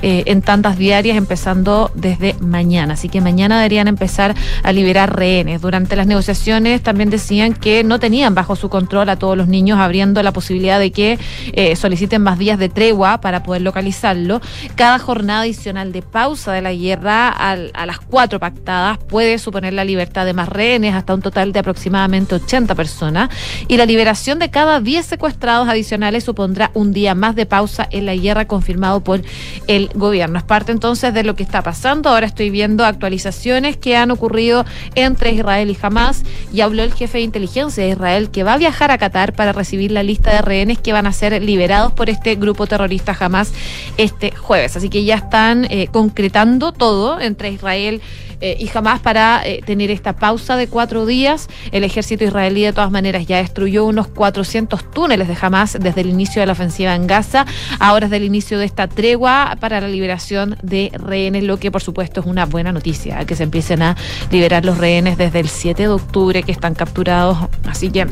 Eh, en tantas diarias empezando desde mañana. Así que mañana deberían empezar a liberar rehenes. Durante las negociaciones también decían que no tenían bajo su control a todos los niños, abriendo la posibilidad de que eh, soliciten más días de tregua para poder localizarlo. Cada jornada adicional de pausa de la guerra a, a las cuatro pactadas puede suponer la libertad de más rehenes hasta un total de aproximadamente 80 personas y la liberación de cada 10 secuestrados adicionales supondrá un día más de pausa en la guerra confirmado por el gobierno. Es parte entonces de lo que está pasando. Ahora estoy viendo actualizaciones que han ocurrido entre Israel y Hamas y habló el jefe de inteligencia de Israel que va a viajar a Qatar para recibir la lista de rehenes que van a ser liberados por este grupo terrorista Hamas este jueves. Así que ya están eh, concretando todo entre Israel eh, y jamás para eh, tener esta pausa de cuatro días. El ejército israelí de todas maneras ya destruyó unos 400 túneles de Hamas desde el inicio de la ofensiva en Gaza. Ahora es del inicio de esta tregua para la liberación de rehenes, lo que por supuesto es una buena noticia, que se empiecen a liberar los rehenes desde el 7 de octubre que están capturados. Así que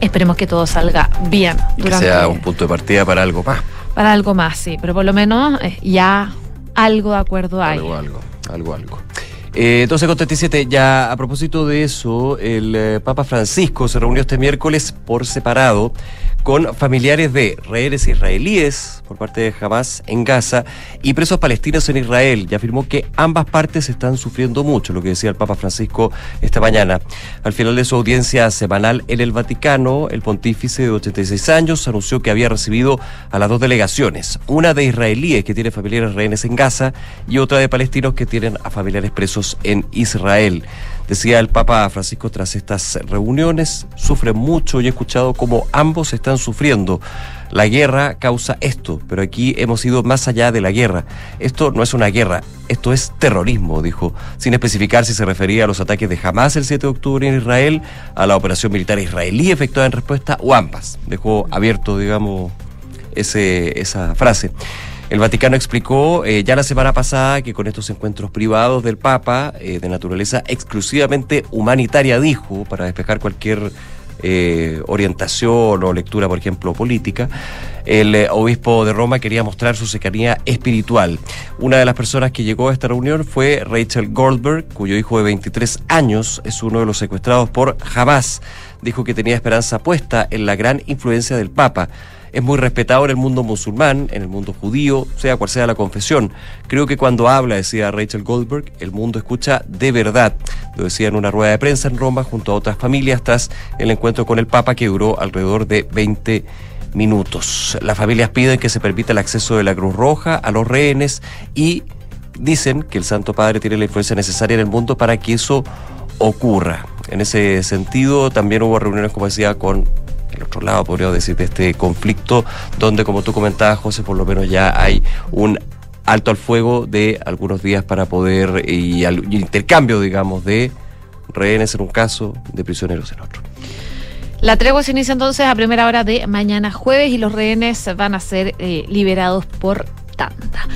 esperemos que todo salga bien. Que sea un punto de partida para algo más. Para algo más, sí, pero por lo menos eh, ya algo de acuerdo hay. Algo, algo, algo, algo. Eh, 12 con 37, ya a propósito de eso, el eh, Papa Francisco se reunió este miércoles por separado con familiares de rehenes israelíes por parte de Hamas en Gaza y presos palestinos en Israel y afirmó que ambas partes están sufriendo mucho, lo que decía el Papa Francisco esta mañana. Al final de su audiencia semanal en el Vaticano, el pontífice de 86 años anunció que había recibido a las dos delegaciones, una de israelíes que tiene familiares rehenes en Gaza y otra de palestinos que tienen a familiares presos en Israel. Decía el Papa Francisco tras estas reuniones, sufre mucho y he escuchado cómo ambos están sufriendo. La guerra causa esto, pero aquí hemos ido más allá de la guerra. Esto no es una guerra, esto es terrorismo, dijo, sin especificar si se refería a los ataques de Hamas el 7 de octubre en Israel, a la operación militar israelí efectuada en respuesta o ambas. Dejó abierto, digamos, ese, esa frase. El Vaticano explicó eh, ya la semana pasada que con estos encuentros privados del Papa, eh, de naturaleza exclusivamente humanitaria, dijo, para despejar cualquier eh, orientación o lectura, por ejemplo, política, el obispo de Roma quería mostrar su cercanía espiritual. Una de las personas que llegó a esta reunión fue Rachel Goldberg, cuyo hijo de 23 años es uno de los secuestrados por Hamas. Dijo que tenía esperanza puesta en la gran influencia del Papa es muy respetado en el mundo musulmán, en el mundo judío, sea cual sea la confesión. Creo que cuando habla, decía Rachel Goldberg, el mundo escucha de verdad. Lo decía en una rueda de prensa en Roma junto a otras familias tras el encuentro con el Papa que duró alrededor de 20 minutos. Las familias piden que se permita el acceso de la Cruz Roja a los rehenes y dicen que el Santo Padre tiene la influencia necesaria en el mundo para que eso ocurra. En ese sentido, también hubo reuniones, como decía, con el otro lado, podría decir, de este conflicto, donde, como tú comentabas, José, por lo menos ya hay un alto al fuego de algunos días para poder, y, al, intercambio, digamos, de rehenes en un caso, de prisioneros en otro. La tregua se inicia entonces a primera hora de mañana jueves y los rehenes van a ser eh, liberados por tanda.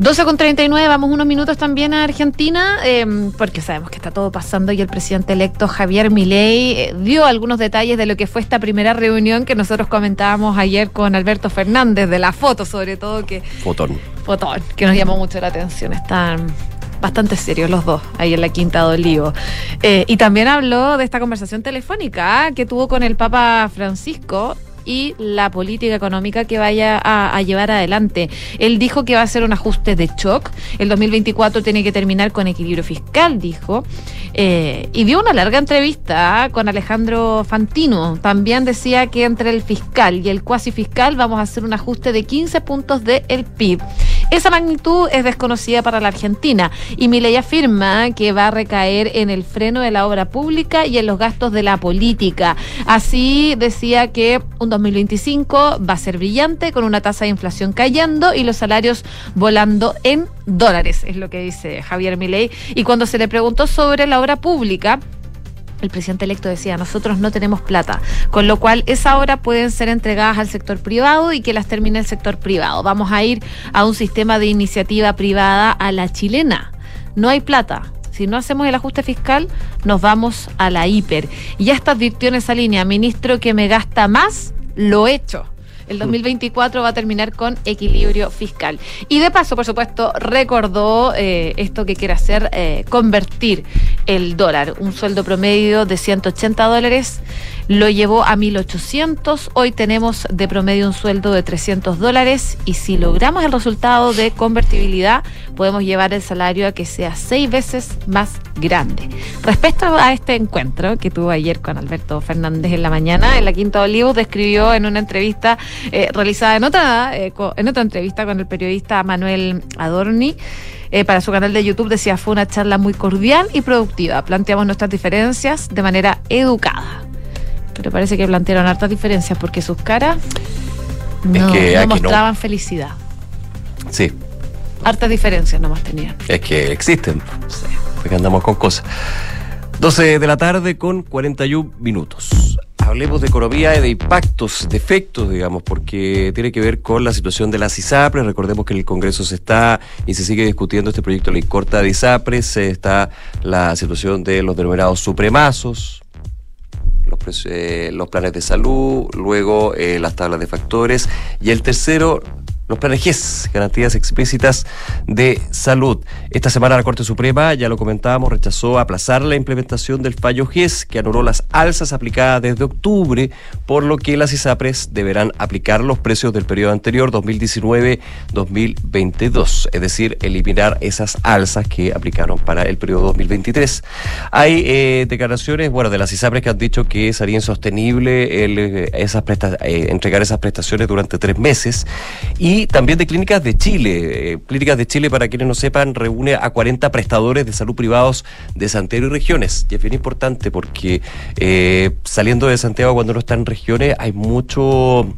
12 con 39, vamos unos minutos también a Argentina, eh, porque sabemos que está todo pasando y el presidente electo Javier Milei eh, dio algunos detalles de lo que fue esta primera reunión que nosotros comentábamos ayer con Alberto Fernández, de la foto sobre todo, que... Fotón. Fotón, que nos llamó mucho la atención. Están bastante serios los dos ahí en la Quinta de Olivo. Eh, y también habló de esta conversación telefónica que tuvo con el Papa Francisco y la política económica que vaya a, llevar adelante. Él dijo que va a ser un ajuste de shock. El 2024 tiene que terminar con equilibrio fiscal, dijo. Eh, y dio una larga entrevista con Alejandro Fantino. También decía que entre el fiscal y el cuasi fiscal vamos a hacer un ajuste de 15 puntos del el PIB. Esa magnitud es desconocida para la Argentina y Milei afirma que va a recaer en el freno de la obra pública y en los gastos de la política. Así decía que un 2025 va a ser brillante con una tasa de inflación cayendo y los salarios volando en dólares, es lo que dice Javier Milei. Y cuando se le preguntó sobre la obra pública, el presidente electo decía, nosotros no tenemos plata, con lo cual esa obra pueden ser entregadas al sector privado y que las termine el sector privado. Vamos a ir a un sistema de iniciativa privada a la chilena. No hay plata. Si no hacemos el ajuste fiscal, nos vamos a la hiper. Y ya está advirtió en esa línea, ministro que me gasta más, lo hecho el 2024 va a terminar con equilibrio fiscal. Y de paso, por supuesto, recordó eh, esto que quiere hacer, eh, convertir el dólar, un sueldo promedio de 180 dólares, lo llevó a 1.800, hoy tenemos de promedio un sueldo de 300 dólares y si logramos el resultado de convertibilidad, podemos llevar el salario a que sea seis veces más grande. Respecto a este encuentro que tuvo ayer con Alberto Fernández en la mañana, en la Quinta Olivos, describió en una entrevista eh, realizada en otra, eh, en otra entrevista con el periodista Manuel Adorni, eh, para su canal de YouTube decía fue una charla muy cordial y productiva. Planteamos nuestras diferencias de manera educada. Pero parece que plantearon hartas diferencias porque sus caras no, es que no aquí mostraban no. felicidad. Sí, Hartas diferencias nomás tenían. es que existen. Porque andamos con cosas. 12 de la tarde con 41 minutos. Hablemos de economía y de impactos, de efectos, digamos, porque tiene que ver con la situación de las ISAPRES. Recordemos que en el Congreso se está y se sigue discutiendo este proyecto de ley corta de ISAPRES. Está la situación de los denominados supremazos, los, eh, los planes de salud, luego eh, las tablas de factores y el tercero, los planes garantías explícitas de salud. Esta semana la Corte Suprema, ya lo comentábamos, rechazó aplazar la implementación del fallo GES que anuló las alzas aplicadas desde octubre, por lo que las ISAPRES deberán aplicar los precios del periodo anterior 2019-2022, es decir, eliminar esas alzas que aplicaron para el periodo 2023. Hay eh, declaraciones, bueno, de las ISAPRES que han dicho que sería insostenible el, eh, esas presta- eh, entregar esas prestaciones durante tres meses y también de Clínicas de Chile. Eh, Clínicas de Chile, para quienes no sepan, reúne a 40 prestadores de salud privados de Santiago y regiones. Y es bien importante porque eh, saliendo de Santiago cuando uno está en regiones hay mucho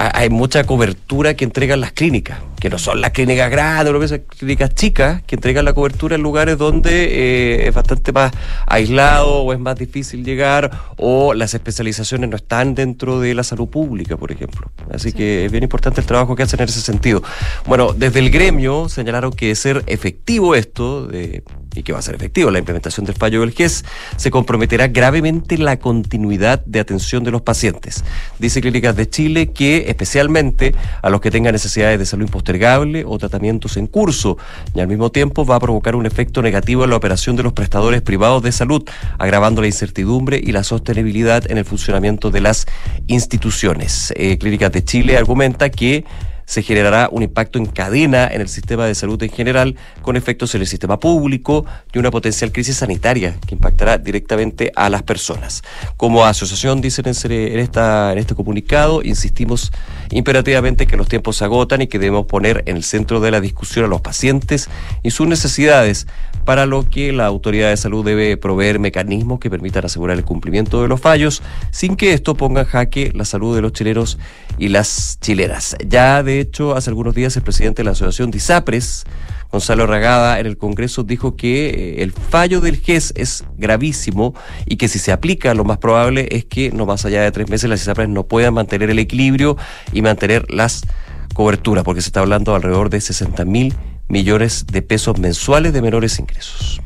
hay mucha cobertura que entregan las clínicas. que no son las clínicas grandes, lo que son clínicas chicas, que entregan la cobertura en lugares donde eh, es bastante más aislado o es más difícil llegar o las especializaciones no están dentro de la salud pública, por ejemplo. Así que es bien importante el trabajo que hacen en ese sentido. Bueno, desde el gremio señalaron que de ser efectivo esto, de, y que va a ser efectivo la implementación del fallo del GES, se comprometerá gravemente la continuidad de atención de los pacientes. Dice Clínicas de Chile que especialmente a los que tengan necesidades de salud impostergable o tratamientos en curso, y al mismo tiempo va a provocar un efecto negativo en la operación de los prestadores privados de salud, agravando la incertidumbre y la sostenibilidad en el funcionamiento de las instituciones. Eh, Clínicas de Chile argumenta que se generará un impacto en cadena en el sistema de salud en general, con efectos en el sistema público y una potencial crisis sanitaria que impactará directamente a las personas. Como asociación, dicen en, en, este comunicado, insistimos imperativamente que los tiempos se agotan y que debemos poner en el centro de la discusión a los pacientes y sus necesidades, para lo que la autoridad de salud debe proveer mecanismos que permitan asegurar el cumplimiento de los fallos, sin que esto ponga en jaque la salud de los chilenos y las chilenas. Ya de hecho, hace algunos días el presidente de la Asociación de ISAPRES, Gonzalo Ragada, en el Congreso dijo que eh, el fallo del GES es gravísimo y que si se aplica, lo más probable es que no más allá de tres meses las ISAPRES no puedan mantener el equilibrio y mantener las coberturas, porque se está hablando alrededor de 60 mil millones de pesos mensuales de menores ingresos.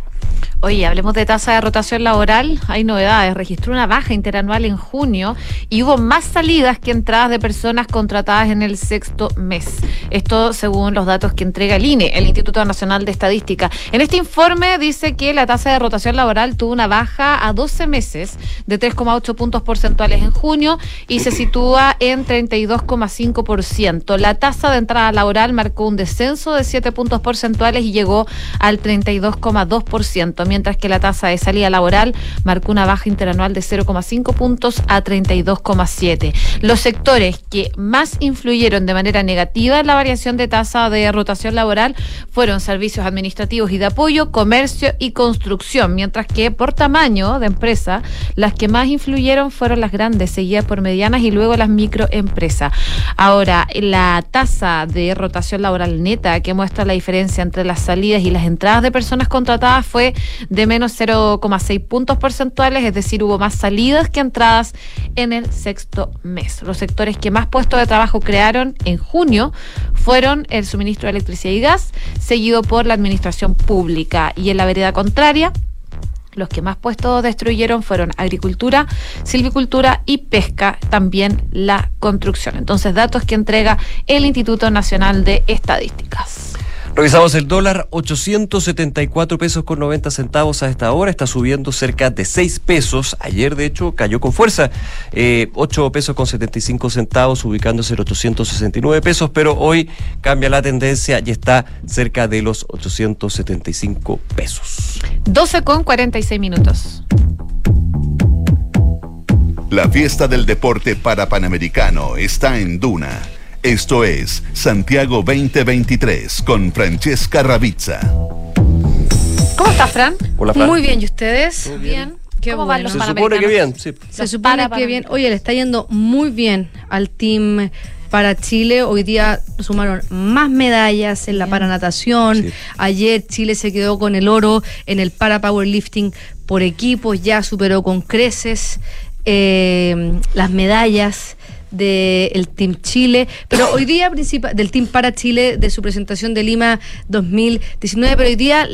Oye, hablemos de tasa de rotación laboral. Hay novedades. Registró una baja interanual en junio y hubo más salidas que entradas de personas contratadas en el sexto mes. Esto según los datos que entrega el INE, el Instituto Nacional de Estadística. En este informe dice que la tasa de rotación laboral tuvo una baja a 12 meses de 3,8 puntos porcentuales en junio y se sitúa en 32,5%. La tasa de entrada laboral marcó un descenso de 7 puntos porcentuales y llegó al 32,2% mientras que la tasa de salida laboral marcó una baja interanual de 0,5 puntos a 32,7. Los sectores que más influyeron de manera negativa en la variación de tasa de rotación laboral fueron servicios administrativos y de apoyo, comercio y construcción, mientras que por tamaño de empresa, las que más influyeron fueron las grandes, seguidas por medianas y luego las microempresas. Ahora, la tasa de rotación laboral neta que muestra la diferencia entre las salidas y las entradas de personas contratadas fue de menos 0,6 puntos porcentuales, es decir, hubo más salidas que entradas en el sexto mes. Los sectores que más puestos de trabajo crearon en junio fueron el suministro de electricidad y gas, seguido por la administración pública. Y en la vereda contraria, los que más puestos destruyeron fueron agricultura, silvicultura y pesca, también la construcción. Entonces, datos que entrega el Instituto Nacional de Estadísticas. Revisamos el dólar, 874 pesos con 90 centavos a esta hora, está subiendo cerca de 6 pesos. Ayer, de hecho, cayó con fuerza, eh, 8 pesos con 75 centavos, ubicándose en 869 pesos, pero hoy cambia la tendencia y está cerca de los 875 pesos. 12 con 46 minutos. La fiesta del deporte para Panamericano está en Duna. Esto es Santiago 2023 con Francesca Ravizza. ¿Cómo estás, Fran? Hola, Fran. Muy bien, ¿y ustedes? Bien. Qué ¿Cómo van los Se supone que bien, sí. Se supone para que bien. Oye, le está yendo muy bien al team para Chile. Hoy día sumaron más medallas en la paranatación. Sí. Ayer Chile se quedó con el oro en el para powerlifting por equipos. Ya superó con creces eh, las medallas del Team Chile, pero hoy día principal del Team para Chile de su presentación de Lima 2019, pero hoy día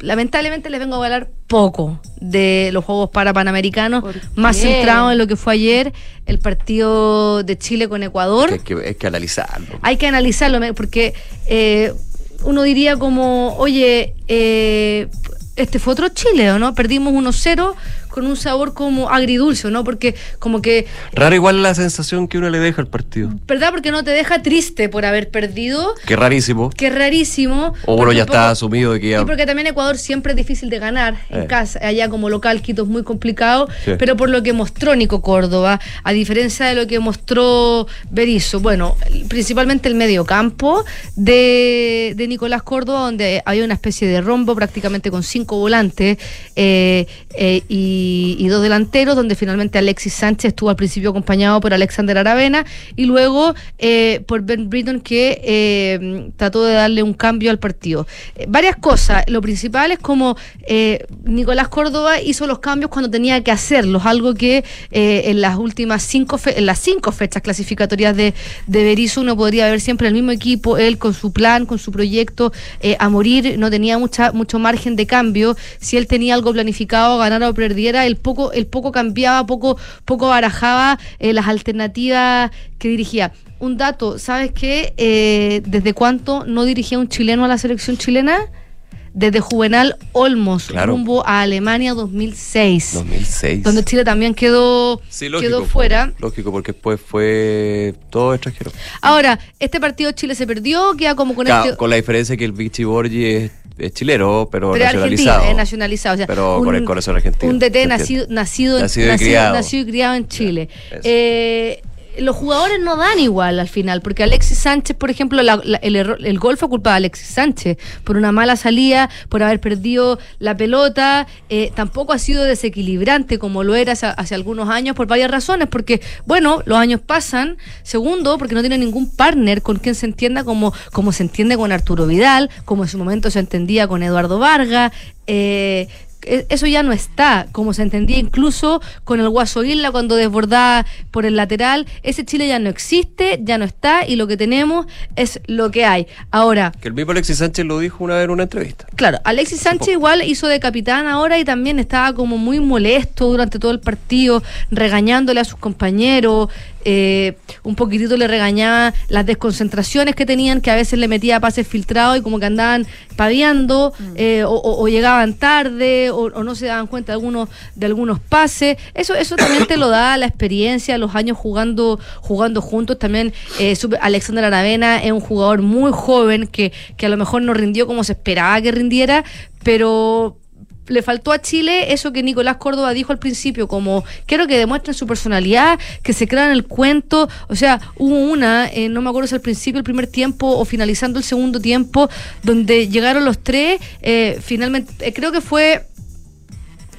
lamentablemente les vengo a hablar poco de los Juegos para Panamericanos, más centrado en lo que fue ayer el partido de Chile con Ecuador. Hay que, hay que analizarlo. Hay que analizarlo porque eh, uno diría como, oye, eh, este fue otro Chile, ¿o no? Perdimos 1-0 con un sabor como agridulce, ¿no? Porque como que Raro igual la sensación que uno le deja al partido. ¿verdad? Porque no te deja triste por haber perdido, Qué rarísimo. es rarísimo. O porque ya está asumido de que ya... Y porque también Ecuador siempre es difícil de ganar en Eh. casa, allá como local, Quito es muy complicado, Sí. pero por lo que mostró Nico Córdoba, a diferencia de lo que mostró Berizzo, bueno, principalmente el mediocampo de, de Nicolás Córdoba, donde había una especie de rombo prácticamente con cinco volantes, eh, eh, y, y, dos delanteros, donde finalmente Alexis Sánchez estuvo al principio acompañado por Alexander Aravena y luego eh, por Ben Britton que eh, trató de darle un cambio al partido. Eh, varias cosas. Lo principal es como Nicolás Córdoba hizo los cambios cuando tenía que hacerlos, algo que en las últimas cinco en las cinco fechas clasificatorias de, de Berizzo uno podría ver siempre el mismo equipo, él con su plan, con su proyecto a morir, no tenía mucha, mucho margen de cambio. Si él tenía algo planificado, ganara o perdiera, él poco, él poco cambiaba, poco, poco barajaba eh, las alternativas que dirigía. Un dato, ¿sabes qué? Eh, ¿Desde cuánto no dirigía un chileno a la selección chilena? Desde Juvenal Olmos, Claro. rumbo a Alemania 2006. 2006. Donde Chile también quedó, Sí, lógico, quedó fuera. Lógico, porque después fue todo extranjero. Ahora, este partido Chile se perdió, queda como con Claro, este. con la diferencia que el Vichy Borgi es, es chileno, pero, pero nacionalizado. es nacionalizado. O sea, Pero con el corazón argentino. Un DT ¿se nacido, nacido, en- Nacido y nacido- criado. nacido y criado en Chile. Eh, los jugadores no dan igual al final, porque Alexis Sánchez, por ejemplo, la- el, error- el gol fue culpa de Alexis Sánchez por una mala salida, por haber perdido la pelota. eh, tampoco ha sido desequilibrante como lo era hace, hace algunos años por varias razones, porque, bueno, los años pasan. Segundo, porque no tiene ningún partner con quien se entienda como, como se entiende con Arturo Vidal, como en su momento se entendía con Eduardo Vargas. eh, eso ya no está, como se entendía incluso con el Guaso Isla cuando desbordaba por el lateral. Ese Chile ya no existe, ya no está y lo que tenemos es lo que hay. Ahora, Que el mismo Alexis Sánchez lo dijo una vez en una entrevista. Claro, Alexis Sánchez igual hizo de capitán ahora y también estaba como muy molesto durante todo el partido, regañándole a sus compañeros, eh, un poquitito le regañaba las desconcentraciones que tenían, que a veces le metía pases filtrados y como que andaban paviando eh, o, o- o llegaban tarde o, o no se daban cuenta de algunos, de algunos pases. Eso, eso también te lo da la experiencia, los años jugando, jugando juntos. También eh, Alexander Aravena es un jugador muy joven que, que a lo mejor no rindió como se esperaba que rindiera, pero le faltó a Chile eso que Nicolás Córdoba dijo al principio, como quiero que demuestren su personalidad, que se crean el cuento. O sea, hubo una, eh, no me acuerdo si al principio, el primer tiempo o finalizando el segundo tiempo, donde llegaron los tres, eh, finalmente, eh, creo que fue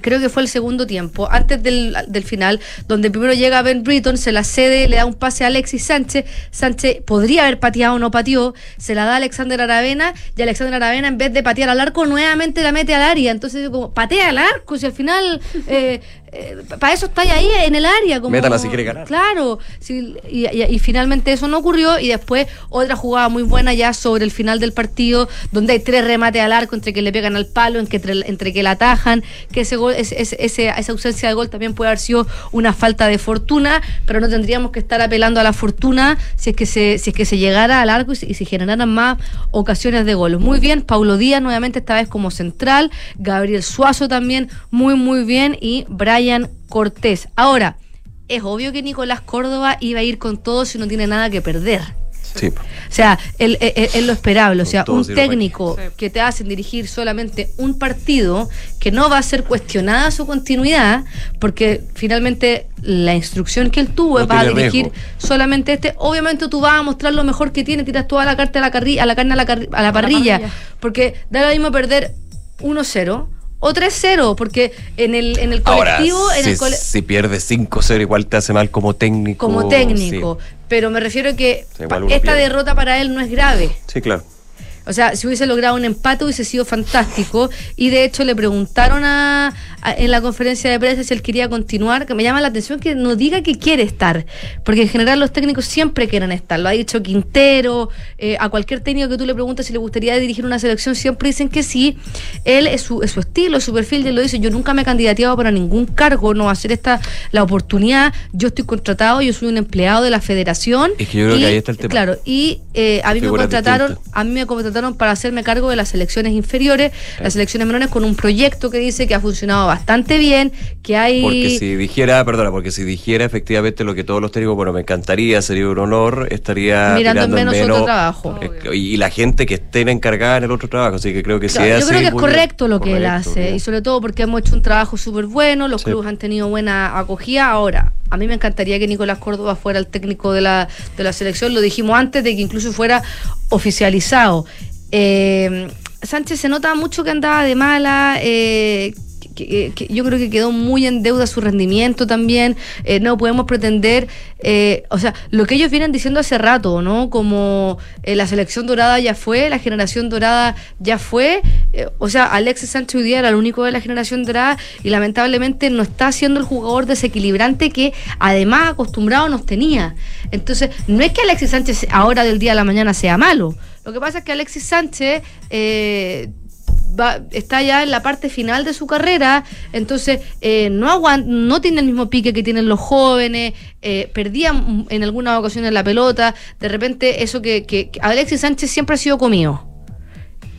creo que fue el segundo tiempo, antes del, del final, donde primero llega Ben Britton, se la cede, le da un pase a Alexis Sánchez, Sánchez podría haber pateado o no pateó, se la da a Alexander Aravena, y Alexander Aravena en vez de patear al arco, nuevamente la mete al área, entonces como, patea al arco, si al final, eh, para eso está ahí en el área. Como, Métala si quiere ganar. Claro, sí, y, y- y finalmente eso no ocurrió y después otra jugada muy buena ya sobre el final del partido donde hay tres remates al arco entre que le pegan al palo, entre, entre que la atajan, que ese gol, ese- ese- ese- esa ausencia de gol también puede haber sido una falta de fortuna, pero no tendríamos que estar apelando a la fortuna si es que se, si es que se llegara al arco y se, y se generaran más ocasiones de gol. Muy bien, Paulo Díaz nuevamente esta vez como central, Gabriel Suazo también muy muy bien y Brian Cortés. Ahora, es obvio que Nicolás Córdoba iba a ir con todo si no tiene nada que perder. Sí. O sea, él- él- él- es lo esperable. O sea, un técnico que te hacen dirigir solamente un partido, que no va a ser cuestionada su continuidad, porque finalmente la instrucción que él tuvo No es para tiene dirigir riesgo. solamente este. Obviamente tú vas a mostrar lo mejor que tiene, tiras toda la carta a la, carri- a la carne a la, carri- a la parrilla, parrilla. porque da lo mismo perder 1-0 o 3-0, porque en el, en el Ahora, colectivo, en si, el cole- si pierdes 5-0, igual te hace mal como técnico. como técnico. Pero me refiero que Sí, esta pierde. derrota para él no es grave. Sí, sí, claro. O sea, si hubiese logrado un empate hubiese sido fantástico. Y de hecho le preguntaron a, a- en la conferencia de prensa si él quería continuar, que me llama la atención que no diga que quiere estar, porque en general los técnicos siempre quieren estar. Lo ha dicho Quintero, eh, a cualquier técnico que tú le preguntas si le gustaría dirigir una selección, siempre dicen que sí. Él es su, es su estilo, es su perfil, él lo dice, yo nunca me he candidateado para ningún cargo, no va a ser esta la oportunidad, yo estoy contratado, yo soy un empleado de la federación. Es que yo creo y, que ahí está el tema. Claro, y eh, a mí me contrataron, distintas. a mí me contrataron para hacerme cargo de las selecciones inferiores, las selecciones menores, con un proyecto que dice que ha funcionado bastante bien, que hay... Porque si dijera, perdona, porque si dijera efectivamente lo que todos los técnicos, bueno, me encantaría, sería un honor, estaría Mirando en menos otro trabajo. eh, y la gente que estén encargada en el otro trabajo, así que creo que Claro, es yo creo que es correcto bien. lo que él hace bien. y sobre todo porque hemos hecho un trabajo súper bueno, los Sí. clubes han tenido buena acogida. Ahora, a mí me encantaría que Nicolás Córdoba fuera el técnico de la, de la selección, lo dijimos antes de que incluso fuera oficializado. Eh, Sánchez se nota mucho que andaba de mala, eh, que- que yo creo que quedó muy en deuda su rendimiento también. Eh, no podemos pretender, eh, o sea, lo que ellos vienen diciendo hace rato, ¿no? Como eh, la selección dorada ya fue, la generación dorada ya fue. eh, o sea, Alexis Sánchez hoy día era el único de la generación dorada y lamentablemente no está siendo el jugador desequilibrante que además acostumbrado nos tenía. Entonces, no es que Alexis Sánchez ahora del día a la mañana sea malo. Lo que pasa es que Alexis Sánchez eh, va- está ya en la parte final de su carrera, entonces eh, no aguan- no tiene el mismo pique que tienen los jóvenes, eh, perdía mm, en algunas ocasiones la pelota, de repente eso que, que- que Alexis Sánchez siempre ha sido comido.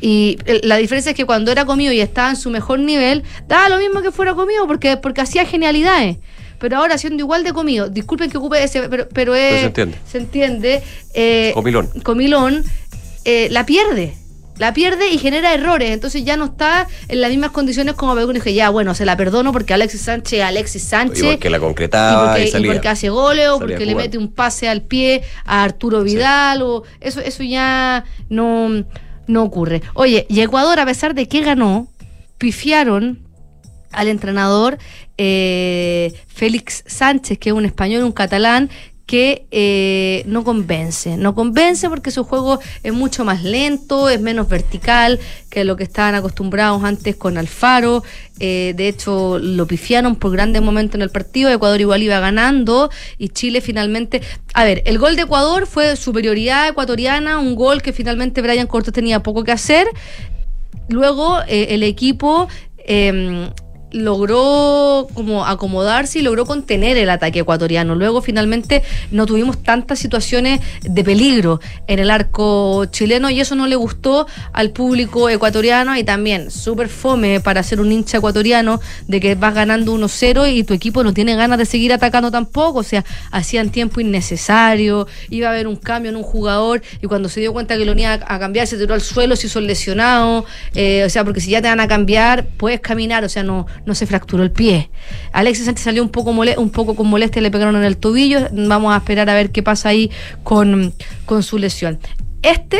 Y el- la diferencia es que cuando era comido y estaba en su mejor nivel, daba lo mismo que fuera comido porque, porque hacía genialidades. Pero ahora siendo igual de comido, disculpen que ocupe ese, pero, pero es, Pero se entiende. se entiende, eh, Comilón. comilón, eh, la pierde. La pierde y genera errores. Entonces ya no está en las mismas condiciones como Pedro dije, ya, bueno, se la perdono porque Alexis Sánchez, Alexis Y Sánchez. porque la y concretaba porque, y, y salía. porque hace goles o porque le mete un pase al pie a Arturo Vidal o eso eso ya no no ocurre. Oye, y Ecuador a pesar de que ganó, pifiaron al entrenador eh, Félix Sánchez, que es un español, un catalán, que eh, no convence. No convence porque su juego es mucho más lento, es menos vertical que lo que estaban acostumbrados antes con Alfaro. Eh, de hecho, lo pifiaron por grandes momentos en el partido. Ecuador igual iba ganando y Chile finalmente. A ver, el gol de Ecuador fue superioridad ecuatoriana, un gol que finalmente Brian Cortés tenía poco que hacer. Luego eh, el equipo eh, logró como acomodarse y logró contener el ataque ecuatoriano. Luego finalmente no tuvimos tantas situaciones de peligro en el arco chileno y eso no le gustó al público ecuatoriano y también súper fome para ser un hincha ecuatoriano de que vas ganando 1-0 y tu equipo no tiene ganas de seguir atacando tampoco. O sea, hacían tiempo innecesario, iba a haber un cambio en un jugador y cuando se dio cuenta que lo iban a cambiar se tiró al suelo, se hizo lesionado. Eh, o sea, porque si ya te van a cambiar, puedes caminar, o sea, no, no se fracturó el pie. Alexis Sánchez salió un poco, mole- un poco con molestia, le pegaron en el tobillo. Vamos a esperar a ver qué pasa ahí con, con su lesión. Este,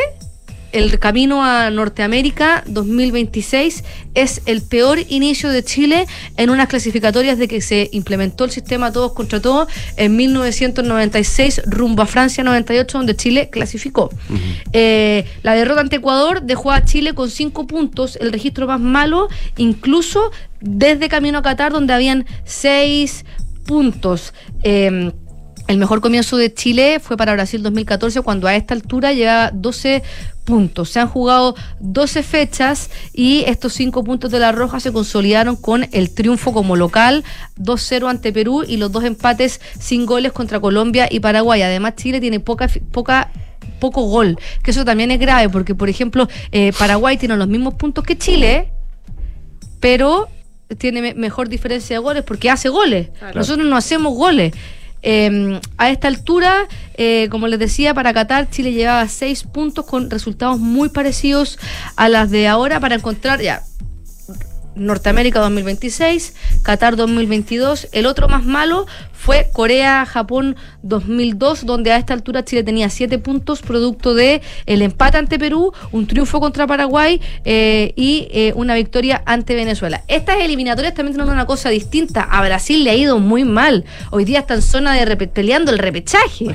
el camino a Norteamérica 2026, es el peor inicio de Chile en unas clasificatorias de que se implementó el sistema todos contra todos en 1996 rumbo a Francia 98, donde Chile clasificó. Eh, la derrota ante Ecuador dejó a Chile con cinco puntos, el registro más malo, incluso desde Camino a Qatar, donde habían seis puntos. Eh, el mejor comienzo de Chile fue para Brasil 2014, cuando a esta altura llevaba 12 puntos. Se han jugado 12 fechas y estos 5 puntos de la Roja se consolidaron con el triunfo como local 2-0 ante Perú y los dos empates sin goles contra Colombia y Paraguay. Además, Chile tiene poca, poca poco gol, que eso también es grave, porque por ejemplo, eh, Paraguay tiene los mismos puntos que Chile, pero tiene me- mejor diferencia de goles porque hace goles. Claro. Nosotros no hacemos goles. Eh, a esta altura, eh, como les decía, para Qatar, Chile llevaba seis puntos con resultados muy parecidos a las de ahora para encontrar ya. Norteamérica 2026, Qatar 2022. El otro más malo fue Corea-Japón 2002, donde a esta altura Chile tenía siete puntos, producto de el empate ante Perú, un triunfo contra Paraguay eh, y eh, una victoria ante Venezuela. Estas eliminatorias también tienen una cosa distinta. A Brasil le ha ido muy mal. Hoy día está en zona de peleando el repechaje.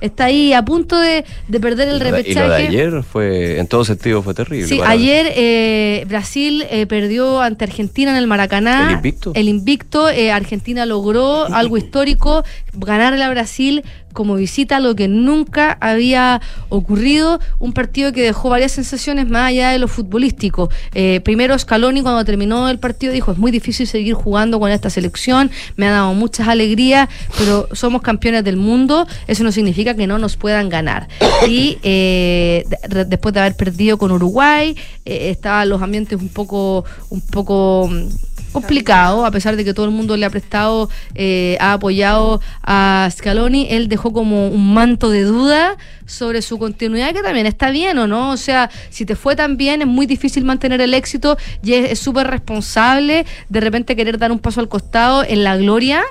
Está ahí a punto de, de perder el Y de- y repechaje. lo de ayer fue, en todo sentido, fue terrible. Sí, ayer eh, Brasil eh, perdió ante Argentina en el Maracaná. ¿El invicto? El invicto, eh, Argentina logró algo histórico, ganarle a Brasil como visita, lo que nunca había ocurrido. Un partido que dejó varias sensaciones más allá de lo futbolístico. Eh, primero Scaloni cuando terminó el partido dijo, es muy difícil seguir jugando con esta selección, me ha dado muchas alegrías, pero somos campeones del mundo, eso no significa que no nos puedan ganar. Y eh, de- después de haber perdido con Uruguay, eh, estaban los ambientes un poco, un poco mm, complicado, a pesar de que todo el mundo le ha prestado, eh, ha apoyado a Scaloni, él dejó como un manto de duda sobre su continuidad, que también está bien o no, o sea, si te fue tan bien es muy difícil mantener el éxito y es es súper responsable de repente querer dar un paso al costado en la gloria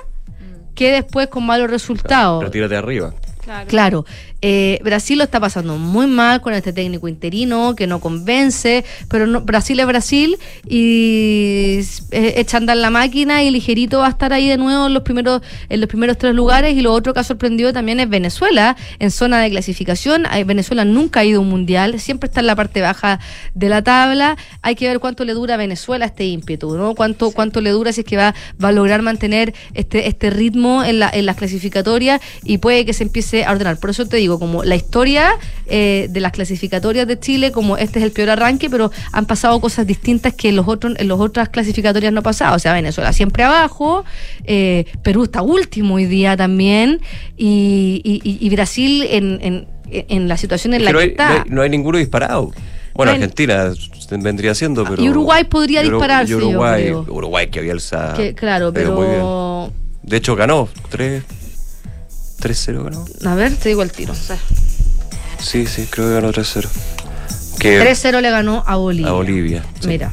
que después con malos resultados. Retírate arriba. Claro. Eh, Brasil lo está pasando muy mal con este técnico interino que no convence, pero no, Brasil es Brasil y eh, echa andar la máquina y ligerito va a estar ahí de nuevo en los primeros en los primeros tres lugares y lo otro que ha sorprendido también es Venezuela en zona de clasificación. Venezuela nunca ha ido a un mundial, siempre está en la parte baja de la tabla. Hay que ver cuánto le dura a Venezuela este ímpetu, ¿no? Cuánto cuánto le dura si es que va, va a lograr mantener este este ritmo en, la, en las clasificatorias y puede que se empiece a ordenar. Por eso te digo, como la historia eh, de las clasificatorias de Chile, como este es el peor arranque, pero han pasado cosas distintas que en los otros en las otras clasificatorias no ha pasado. O sea, Venezuela siempre abajo, eh, Perú está último hoy día también y, y- y Brasil en, en, en la situación en la Que no, que hay, está. no hay- no hay ninguno disparado. Bueno, Argentina vendría siendo, pero. Y Uruguay podría Uru- dispararse, Uruguay. Uruguay que Bielsa. que, claro, muy bien. pero De hecho, ganó. 3 3-0 ganó. a ver, te digo el tiro. Sí, sí, creo que ganó 3-0. Que 3-0 le ganó a Bolivia. a Bolivia. sí. Mira.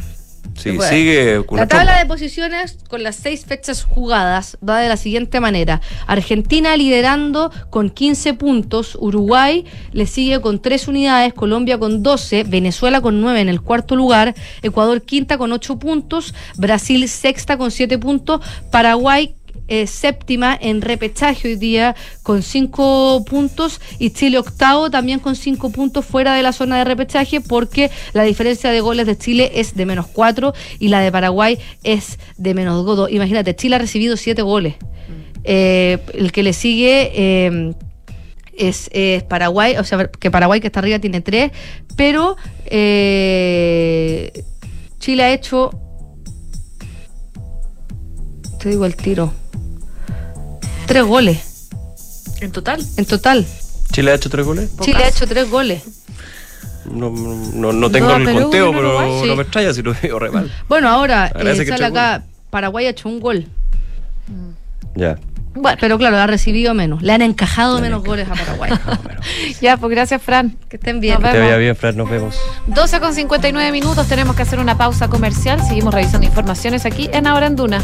Sí, sigue con La tabla de posiciones con las seis fechas jugadas va de la siguiente manera. Argentina liderando con 15 puntos, Uruguay le sigue con 3 unidades, Colombia con 12, Venezuela con 9 en el cuarto lugar, Ecuador quinta con 8 puntos, Brasil sexta con 7 puntos, Paraguay eh, séptima en repechaje hoy día con 5 puntos y Chile octavo también con 5 puntos fuera de la zona de repechaje porque la diferencia de goles de Chile es de menos 4 y la de Paraguay es de menos 2. Imagínate, Chile ha recibido 7 goles. Eh, el que le sigue... eh, es, es Paraguay, o sea, que Paraguay que está arriba tiene 3, pero eh, Chile ha hecho te digo el tiro. Tres goles. ¿En total? En total. ¿Chile ha hecho 3 goles? Chile ha hecho tres goles. No, no, no tengo No, el Perú conteo, pero Uruguay, sí. no me extraña si lo veo re mal. Bueno, ahora eh, sale acá, Paraguay ha hecho un gol. Ya. Bueno, pero claro, ha recibido menos. Le han encajado menos goles a Paraguay. Ya, pues gracias, Fran. Que estén bien. Nos Que te vemos. vaya bien, Fran, nos vemos. 12 con 59 minutos, tenemos que hacer una pausa comercial. Seguimos revisando informaciones aquí en Ahora en Duna.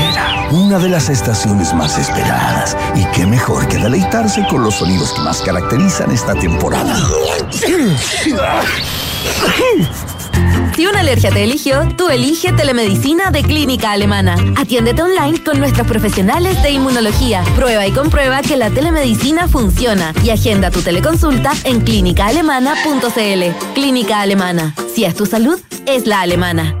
Una de las estaciones más esperadas. Y qué mejor que deleitarse con los sonidos que más caracterizan esta temporada. Si una alergia te eligió, tú elige telemedicina de Clínica Alemana. Atiéndete online con nuestros profesionales de inmunología. Prueba y comprueba que la telemedicina funciona y agenda tu teleconsulta en clínicaalemana.cl. Clínica Alemana. Si es tu salud, es la alemana.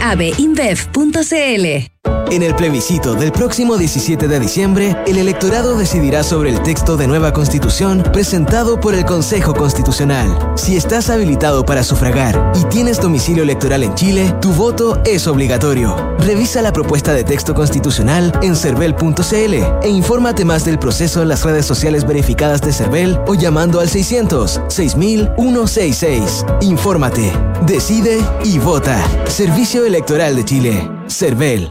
abinbev.cl. En el plebiscito del próximo 17 de diciembre, el electorado decidirá sobre el texto de nueva constitución presentado por el Consejo Constitucional. Si estás habilitado para sufragar y tienes domicilio electoral en Chile, tu voto es obligatorio. Revisa la propuesta de texto constitucional en cervel.cl e infórmate más del proceso en las redes sociales verificadas de Cervel o llamando al 600 6166. Infórmate, decide y vota. Servicio Electoral de Chile. Cervel.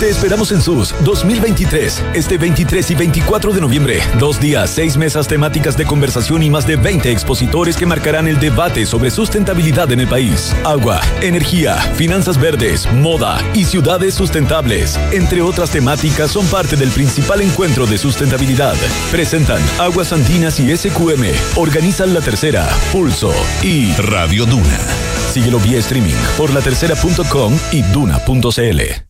Te esperamos en SUS 2023, este 23 y 24 de noviembre. Dos días, seis mesas temáticas de conversación y más de 20 expositores que marcarán el debate sobre sustentabilidad en el país. Agua, energía, finanzas verdes, moda y ciudades sustentables, entre otras temáticas, son parte del principal encuentro de sustentabilidad. Presentan Aguas Andinas y SQM, organizan La Tercera, Pulso y Radio Duna. Síguelo vía streaming por latercera.com y duna.cl.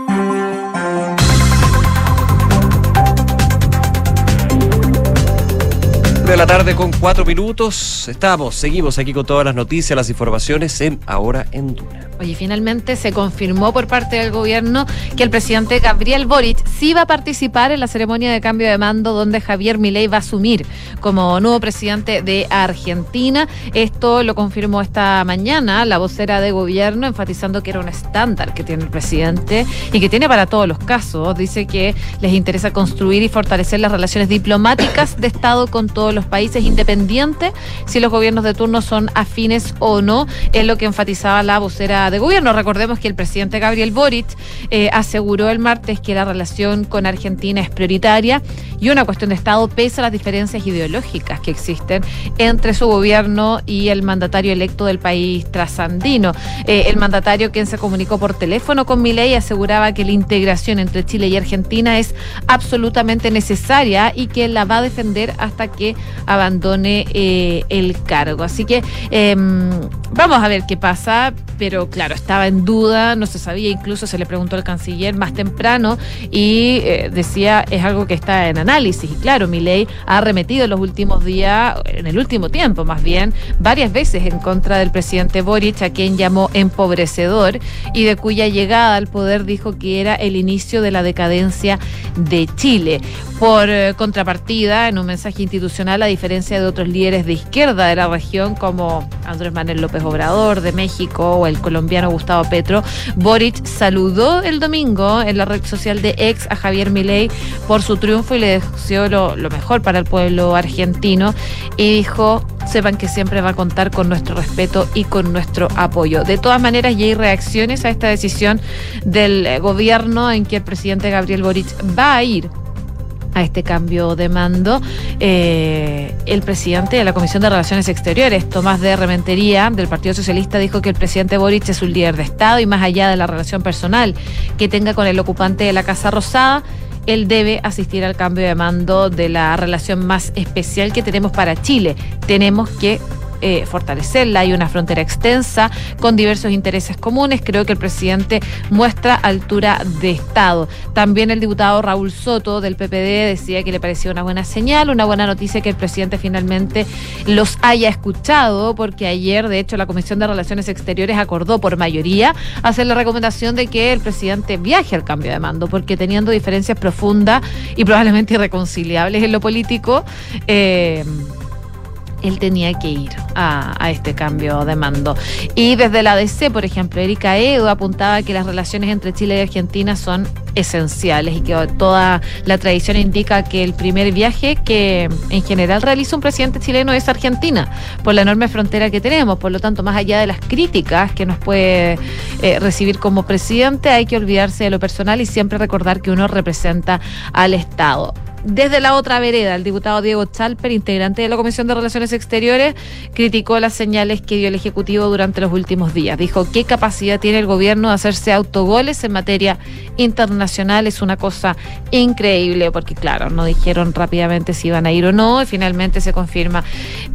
De la tarde con cuatro minutos. Estamos, seguimos aquí con todas las noticias, las informaciones en Ahora en Duna. Oye, finalmente se confirmó por parte del gobierno que el presidente Gabriel Boric sí va a participar en la ceremonia de cambio de mando donde Javier Milei va a asumir como nuevo presidente de Argentina. Esto lo confirmó esta mañana la vocera de gobierno, enfatizando que era un estándar que tiene el presidente y que tiene para todos los casos. Dice que les interesa construir y fortalecer las relaciones diplomáticas de Estado con todos los países independientes, si los gobiernos de turno son afines o no, es lo que enfatizaba la vocera de gobierno. Recordemos que el presidente Gabriel Boric eh, aseguró el martes que la relación con Argentina es prioritaria y una cuestión de Estado pese a las diferencias ideológicas que existen entre su gobierno y el mandatario electo del país trasandino. Eh, el mandatario quien se comunicó por teléfono con Milei aseguraba que la integración entre Chile y Argentina es absolutamente necesaria y que la va a defender hasta que abandone eh, el cargo. Así que em, vamos a ver qué pasa, pero claro, estaba en duda, no se sabía, incluso se le preguntó al canciller más temprano y eh, decía es algo que está en análisis. Y claro, mi ley ha arremetido en los últimos días, en el último tiempo más bien, varias veces en contra del presidente Boric, a quien llamó empobrecedor y de cuya llegada al poder dijo que era el inicio de la decadencia de Chile. Por eh, contrapartida, en un mensaje institucional, a diferencia de otros líderes de izquierda de la región como Andrés Manuel López Obrador de México o el colombiano Gustavo Petro, Boric saludó el domingo en la red social de ex a Javier Milei por su triunfo y le deseó lo, lo mejor para el pueblo argentino y dijo sepan que siempre va a contar con nuestro respeto y con nuestro apoyo. De todas maneras, ya hay reacciones a esta decisión del eh, gobierno en que el presidente Gabriel Boric va a ir a este cambio de mando. Eh, el presidente de la Comisión de Relaciones Exteriores, Tomás de Rementería, del Partido Socialista, dijo que el presidente Boric es un líder de Estado y más allá de la relación personal que tenga con el ocupante de la Casa Rosada, él debe asistir al cambio de mando de la relación más especial que tenemos para Chile. Tenemos que eh, fortalecerla. Hay una frontera extensa con diversos intereses comunes. Creo que el presidente muestra altura de Estado. También el diputado Raúl Soto del PPD decía que le parecía una buena señal, una buena noticia que el presidente finalmente los haya escuchado, porque ayer, de hecho, la Comisión de Relaciones Exteriores acordó por mayoría hacer la recomendación de que el presidente viaje al cambio de mando, porque teniendo diferencias profundas y probablemente irreconciliables en lo político, eh, él tenía que ir a, a, este cambio de mando. Y desde la DC, por ejemplo, Erika Edo apuntaba que las relaciones entre Chile y Argentina son esenciales y que toda la tradición indica que el primer viaje que en general realiza un presidente chileno es Argentina, por la enorme frontera que tenemos. Por lo tanto, más allá de las críticas que nos puede eh, recibir como presidente, hay que olvidarse de lo personal y siempre recordar que uno representa al Estado. Desde la otra vereda, el diputado Diego Chalper, integrante de la Comisión de Relaciones Exteriores, criticó las señales que dio el Ejecutivo durante los últimos días. Dijo, ¿qué capacidad tiene el gobierno de hacerse autogoles en materia internacional? Es una cosa increíble, porque claro, no dijeron rápidamente si iban a ir o no, y finalmente se confirma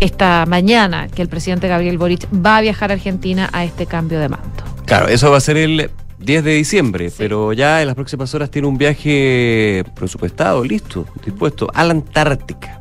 esta mañana que el presidente Gabriel Boric va a viajar a Argentina a este cambio de mando. Claro, eso va a ser el 10 de diciembre, pero ya en las próximas horas tiene un viaje presupuestado, listo, dispuesto, a la Antártica.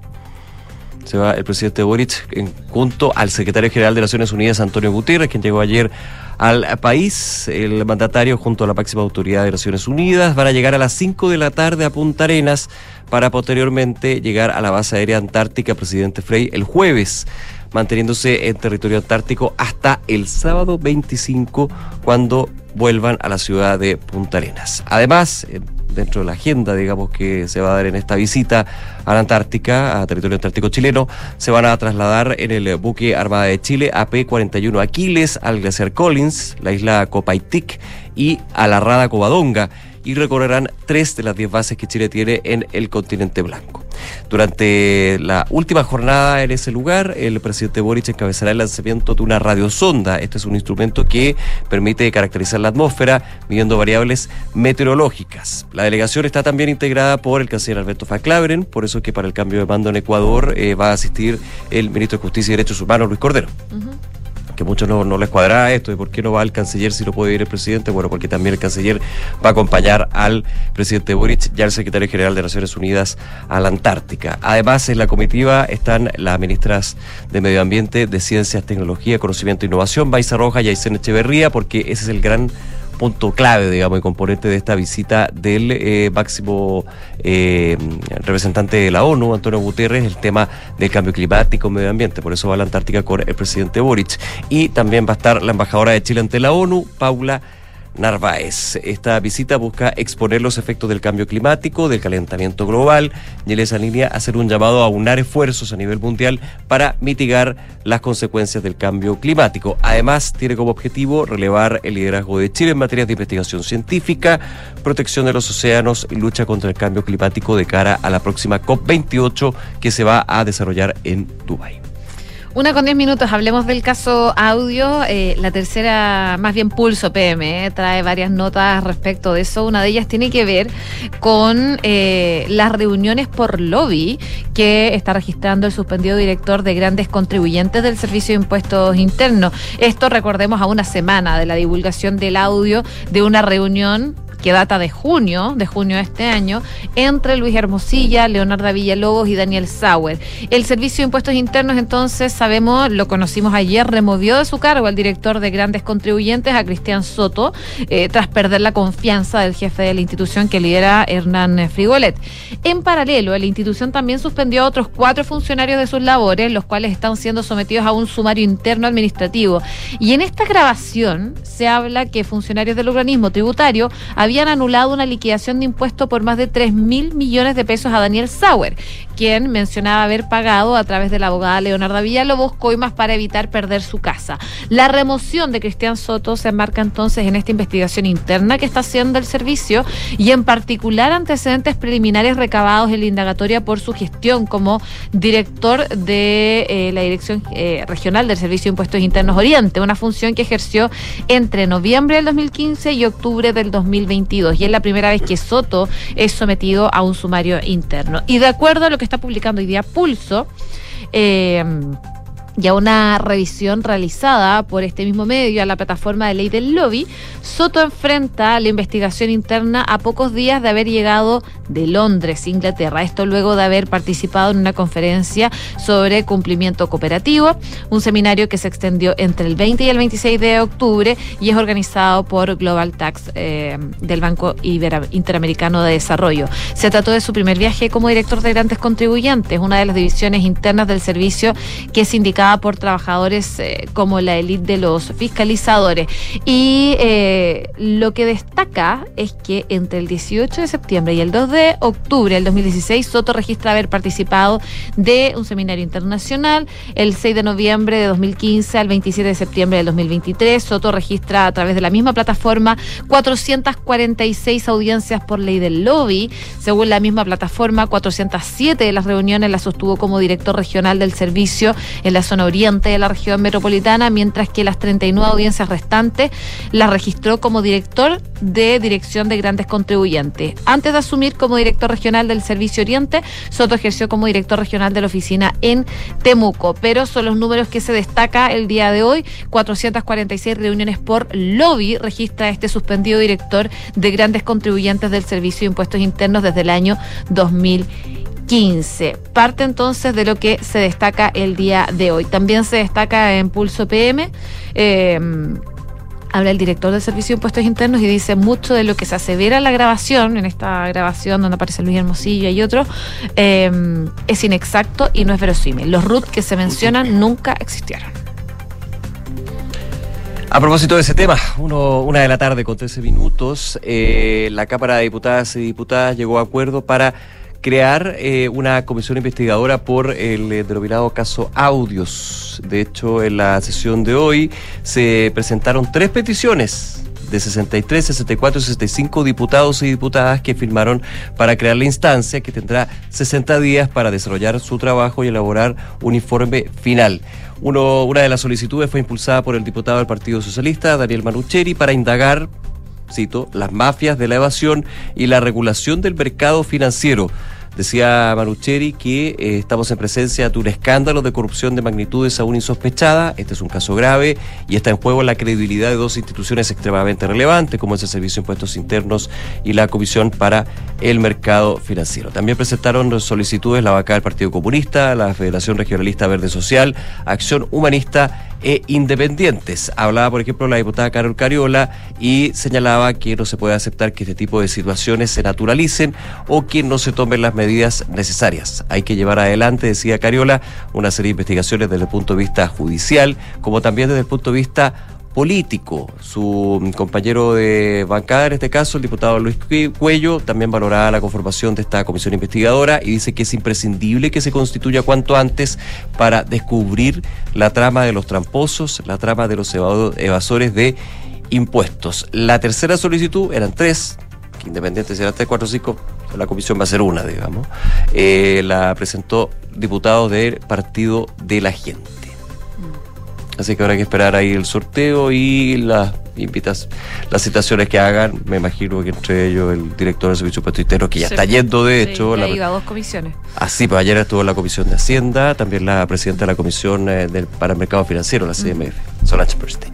Se va el presidente Boric en, junto al secretario general de Naciones Unidas, Antonio Gutiérrez, quien llegó ayer al país. El mandatario, junto a la máxima autoridad de Naciones Unidas, van a llegar a las 5 de la tarde a Punta Arenas para posteriormente llegar a la base aérea antártica Presidente Frey el jueves manteniéndose en territorio antártico hasta el sábado 25, cuando vuelvan a la ciudad de Punta Arenas. Además, eh, dentro de la agenda, digamos, que se va a dar en esta visita a la Antártica, a territorio antártico chileno, se van a trasladar en el buque Armada de Chile AP-41 Aquiles al glaciar Collins, la isla Copaitic y a la Rada Covadonga y recorrerán tres de las diez bases que Chile tiene en el continente blanco. Durante la última jornada en ese lugar, el presidente Boric encabezará el lanzamiento de una radiosonda. Este es un instrumento que permite caracterizar la atmósfera midiendo variables meteorológicas. La delegación está también integrada por el canciller Alberto Faclaveren, por eso que para el cambio de mando en Ecuador eh, va a asistir el ministro de Justicia y Derechos Humanos, Luis Cordero que muchos no, no les cuadra esto, de por qué no va el canciller si no puede ir el presidente, bueno, porque también el canciller va a acompañar al presidente Boric y al secretario general de Naciones Unidas a la Antártica. Además, en la comitiva están las ministras de Medio Ambiente, de Ciencias, Tecnología, Conocimiento e Innovación, Baiza Roja y Aysén Echeverría, porque ese es el gran punto clave, digamos, y componente de esta visita del eh, máximo eh, representante de la ONU, Antonio Guterres, el tema del cambio climático, medio ambiente. Por eso va a la Antártica con el presidente Boric. Y también va a estar la embajadora de Chile ante la ONU, Paula Narváez. Esta visita busca exponer los efectos del cambio climático, del calentamiento global y en esa línea hacer un llamado a unar esfuerzos a nivel mundial para mitigar las consecuencias del cambio climático. Además, tiene como objetivo relevar el liderazgo de Chile en materias de investigación científica, protección de los océanos y lucha contra el cambio climático de cara a la próxima COP28 que se va a desarrollar en Dubái. Una con diez minutos, hablemos del caso audio. Eh, la tercera, más bien Pulso PM, eh, trae varias notas respecto de eso. Una de ellas tiene que ver con eh, las reuniones por lobby que está registrando el suspendido director de grandes contribuyentes del Servicio de Impuestos Internos. Esto recordemos a una semana de la divulgación del audio de una reunión que data de junio, de junio de este año, entre Luis Hermosilla, Leonardo Villalobos y Daniel Sauer. El Servicio de Impuestos Internos, entonces, sabemos, lo conocimos ayer, removió de su cargo al director de grandes contribuyentes, a Cristian Soto, eh, tras perder la confianza del jefe de la institución que lidera Hernán Frigolet. En paralelo, la institución también suspendió a otros cuatro funcionarios de sus labores, los cuales están siendo sometidos a un sumario interno administrativo. Y en esta grabación se habla que funcionarios del organismo tributario habían habían anulado una liquidación de impuestos por más de 3 mil millones de pesos a Daniel Sauer, quien mencionaba haber pagado a través de la abogada Leonardo Villalobos coimas para evitar perder su casa. La remoción de Cristian Soto se enmarca entonces en esta investigación interna que está haciendo el servicio y en particular antecedentes preliminares recabados en la indagatoria por su gestión como director de eh, la Dirección eh, Regional del Servicio de Impuestos Internos Oriente, una función que ejerció entre noviembre del 2015 y octubre del 2021 y es la primera vez que Soto es sometido a un sumario interno. Y de acuerdo a lo que está publicando hoy día Pulso, eh, y a una revisión realizada por este mismo medio a la plataforma de ley del lobby, Soto enfrenta la investigación interna a pocos días de haber llegado de Londres, Inglaterra. Esto luego de haber participado en una conferencia sobre cumplimiento cooperativo, un seminario que se extendió entre el 20 y el 26 de octubre y es organizado por Global Tax eh, del Banco Interamericano de Desarrollo. Se trató de su primer viaje como director de grandes contribuyentes, una de las divisiones internas del servicio que es indicado por trabajadores eh, como la élite de los fiscalizadores. Y eh, lo que destaca es que entre el 18 de septiembre y el 2 de octubre del 2016, Soto registra haber participado de un seminario internacional. El 6 de noviembre de 2015 al 27 de septiembre del 2023, Soto registra a través de la misma plataforma 446 audiencias por ley del lobby. Según la misma plataforma, 407 de las reuniones las sostuvo como director regional del servicio en la zona oriente de la región metropolitana, mientras que las 39 audiencias restantes las registró como director de Dirección de Grandes Contribuyentes. Antes de asumir como director regional del Servicio Oriente, Soto ejerció como director regional de la oficina en Temuco, pero son los números que se destaca el día de hoy. 446 reuniones por lobby registra este suspendido director de Grandes Contribuyentes del Servicio de Impuestos Internos desde el año 2015. Parte entonces de lo que se destaca el día de hoy. También se destaca en Pulso PM. Eh, habla el director del Servicio de Impuestos Internos y dice mucho de lo que se asevera en la grabación, en esta grabación donde aparece Luis Hermosillo y otros, eh, es inexacto y no es verosímil. Los RUT que se mencionan nunca existieron. A propósito de ese tema, uno, una de la tarde con 13 minutos, eh, la Cámara de Diputadas y Diputadas llegó a acuerdo para crear eh, una comisión investigadora por el eh, denominado caso Audios. De hecho, en la sesión de hoy se presentaron tres peticiones de 63, 64 y 65 diputados y diputadas que firmaron para crear la instancia que tendrá 60 días para desarrollar su trabajo y elaborar un informe final. Uno, una de las solicitudes fue impulsada por el diputado del Partido Socialista, Daniel Manucheri, para indagar cito, las mafias de la evasión y la regulación del mercado financiero. Decía Manucheri que eh, estamos en presencia de un escándalo de corrupción de magnitudes aún insospechada. Este es un caso grave y está en juego la credibilidad de dos instituciones extremadamente relevantes, como es el Servicio de Impuestos Internos y la Comisión para el Mercado Financiero. También presentaron solicitudes la vaca del Partido Comunista, la Federación Regionalista Verde Social, Acción Humanista e independientes. Hablaba, por ejemplo, la diputada Carol Cariola y señalaba que no se puede aceptar que este tipo de situaciones se naturalicen o que no se tomen las medidas necesarias. Hay que llevar adelante, decía Cariola, una serie de investigaciones desde el punto de vista judicial, como también desde el punto de vista político. Su compañero de bancada, en este caso, el diputado Luis Cuello, también valoraba la conformación de esta comisión investigadora y dice que es imprescindible que se constituya cuanto antes para descubrir la trama de los tramposos, la trama de los evasores de impuestos. La tercera solicitud eran tres, que independiente si eran tres, cuatro, cinco, la comisión va a ser una, digamos. Eh, la presentó diputado del Partido de la Gente. Así que habrá que esperar ahí el sorteo y las invitas, las citaciones que hagan. Me imagino que entre ellos el director del Servicio Impuesto que ya está yendo, de hecho. La, a dos comisiones. Así, pues ayer estuvo la Comisión de Hacienda, también la presidenta de la Comisión eh, del, para el Mercado Financiero, la CMF, Solange Bernstein.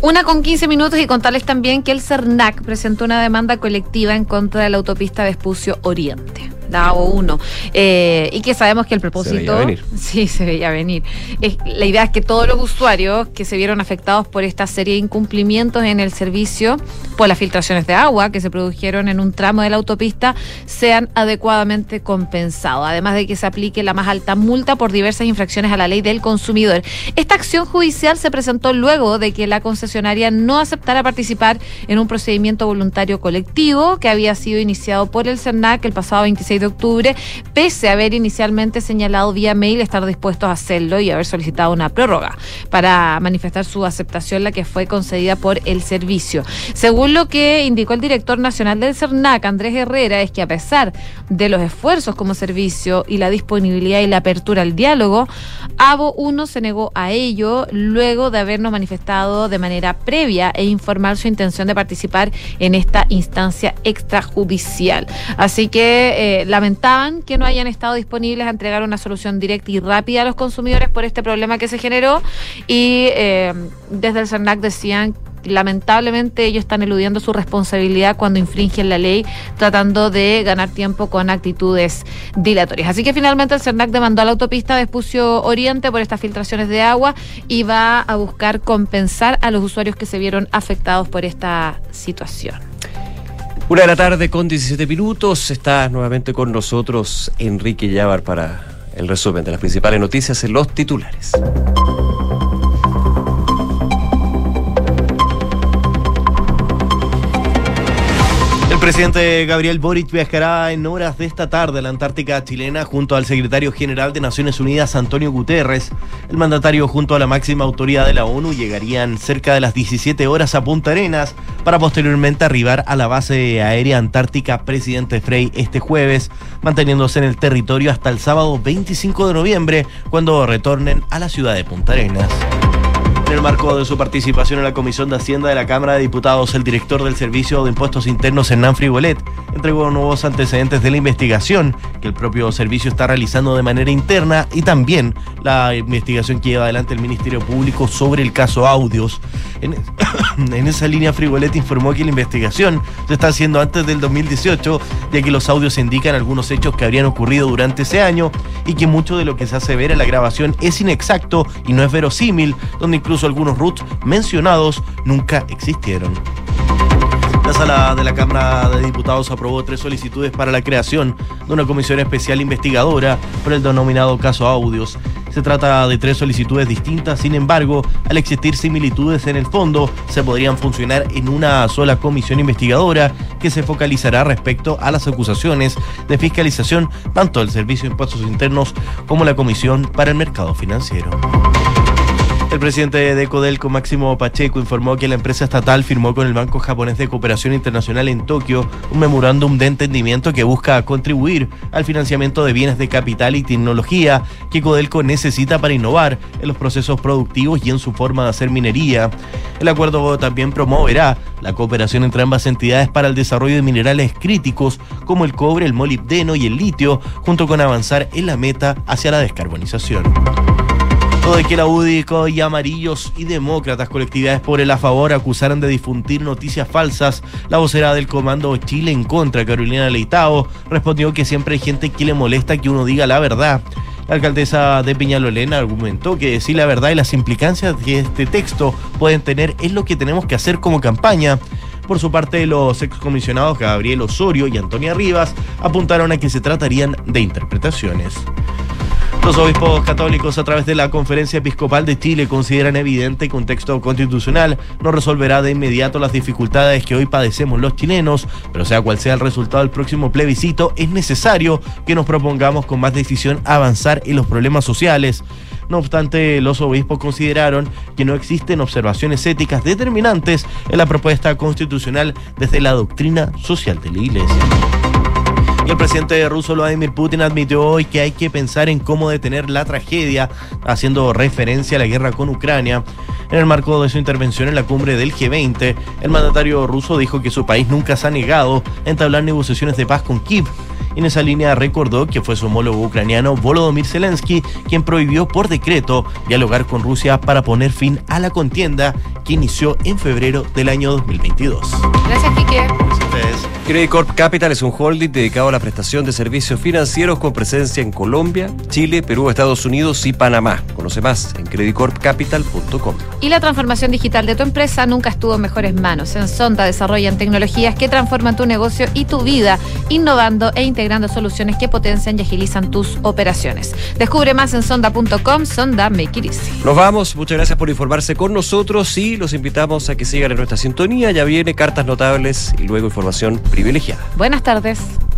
Una con 15 minutos y contarles también que el CERNAC presentó una demanda colectiva en contra de la autopista Vespucio Oriente la O1, eh, y que sabemos que el propósito... Se veía venir. Sí, se veía venir. Es, la idea es que todos los usuarios que se vieron afectados por esta serie de incumplimientos en el servicio, por las filtraciones de agua que se produjeron en un tramo de la autopista, sean adecuadamente compensados, además de que se aplique la más alta multa por diversas infracciones a la ley del consumidor. Esta acción judicial se presentó luego de que la concesionaria no aceptara participar en un procedimiento voluntario colectivo que había sido iniciado por el CERNAC el pasado 26 de octubre, pese a haber inicialmente señalado vía mail estar dispuestos a hacerlo y haber solicitado una prórroga para manifestar su aceptación, la que fue concedida por el servicio. Según lo que indicó el director nacional del CERNAC, Andrés Herrera, es que a pesar de los esfuerzos como servicio y la disponibilidad y la apertura al diálogo, ABO 1 se negó a ello luego de habernos manifestado de manera previa e informar su intención de participar en esta instancia extrajudicial. Así que eh, lamentaban que no hayan estado disponibles a entregar una solución directa y rápida a los consumidores por este problema que se generó y eh, desde el CERNAC decían lamentablemente ellos están eludiendo su responsabilidad cuando infringen la ley, tratando de ganar tiempo con actitudes dilatorias. Así que finalmente el CERNAC demandó a la autopista de Espucio Oriente por estas filtraciones de agua y va a buscar compensar a los usuarios que se vieron afectados por esta situación. Una de la tarde con 17 minutos. Está nuevamente con nosotros Enrique Llávar para el resumen de las principales noticias en los titulares. Presidente Gabriel Boric viajará en horas de esta tarde a la Antártica chilena junto al secretario general de Naciones Unidas, Antonio Guterres. El mandatario junto a la máxima autoridad de la ONU llegarían cerca de las 17 horas a Punta Arenas para posteriormente arribar a la base aérea antártica Presidente Frey este jueves, manteniéndose en el territorio hasta el sábado 25 de noviembre, cuando retornen a la ciudad de Punta Arenas. En el marco de su participación en la Comisión de Hacienda de la Cámara de Diputados, el director del Servicio de Impuestos Internos, Hernán Frigolet, entregó nuevos antecedentes de la investigación que el propio servicio está realizando de manera interna y también la investigación que lleva adelante el Ministerio Público sobre el caso Audios. En, en esa línea, Frigolet informó que la investigación se está haciendo antes del 2018, ya que los audios indican algunos hechos que habrían ocurrido durante ese año y que mucho de lo que se hace ver en la grabación es inexacto y no es verosímil, donde incluso algunos roots mencionados nunca existieron. La sala de la Cámara de Diputados aprobó tres solicitudes para la creación de una comisión especial investigadora por el denominado caso Audios. Se trata de tres solicitudes distintas, sin embargo, al existir similitudes en el fondo, se podrían funcionar en una sola comisión investigadora que se focalizará respecto a las acusaciones de fiscalización tanto del Servicio de Impuestos Internos como la Comisión para el Mercado Financiero. El presidente de Codelco, Máximo Pacheco, informó que la empresa estatal firmó con el Banco Japonés de Cooperación Internacional en Tokio un memorándum de entendimiento que busca contribuir al financiamiento de bienes de capital y tecnología que Codelco necesita para innovar en los procesos productivos y en su forma de hacer minería. El acuerdo también promoverá la cooperación entre ambas entidades para el desarrollo de minerales críticos como el cobre, el molibdeno y el litio, junto con avanzar en la meta hacia la descarbonización. De que la UDICO y amarillos y demócratas, colectividades por el a favor, acusaron de difundir noticias falsas. La vocera del Comando Chile en contra, Carolina Leitao, respondió que siempre hay gente que le molesta que uno diga la verdad. La alcaldesa de Peñalolena argumentó que decir la verdad y las implicancias que este texto pueden tener es lo que tenemos que hacer como campaña. Por su parte, los excomisionados Gabriel Osorio y Antonia Rivas apuntaron a que se tratarían de interpretaciones. Los obispos católicos a través de la Conferencia Episcopal de Chile consideran evidente que un texto constitucional no resolverá de inmediato las dificultades que hoy padecemos los chilenos, pero sea cual sea el resultado del próximo plebiscito, es necesario que nos propongamos con más decisión avanzar en los problemas sociales. No obstante, los obispos consideraron que no existen observaciones éticas determinantes en la propuesta constitucional desde la doctrina social de la Iglesia. El presidente ruso Vladimir Putin admitió hoy que hay que pensar en cómo detener la tragedia, haciendo referencia a la guerra con Ucrania. En el marco de su intervención en la cumbre del G20, el mandatario ruso dijo que su país nunca se ha negado a entablar negociaciones de paz con Kiev. En esa línea recordó que fue su homólogo ucraniano Volodymyr Zelensky quien prohibió por decreto dialogar con Rusia para poner fin a la contienda que inició en febrero del año 2022. Gracias, Quique. Credit Corp Capital es un holding dedicado a la prestación de servicios financieros con presencia en Colombia, Chile, Perú, Estados Unidos y Panamá. Conoce más en creditcorpcapital.com. Y la transformación digital de tu empresa nunca estuvo en mejores manos. En Sonda desarrollan tecnologías que transforman tu negocio y tu vida, innovando e integrando soluciones que potencian y agilizan tus operaciones. Descubre más en sonda.com, Sonda Make It Easy. Nos vamos, muchas gracias por informarse con nosotros y los invitamos a que sigan en nuestra sintonía. Ya viene cartas notables y luego información Buenas tardes.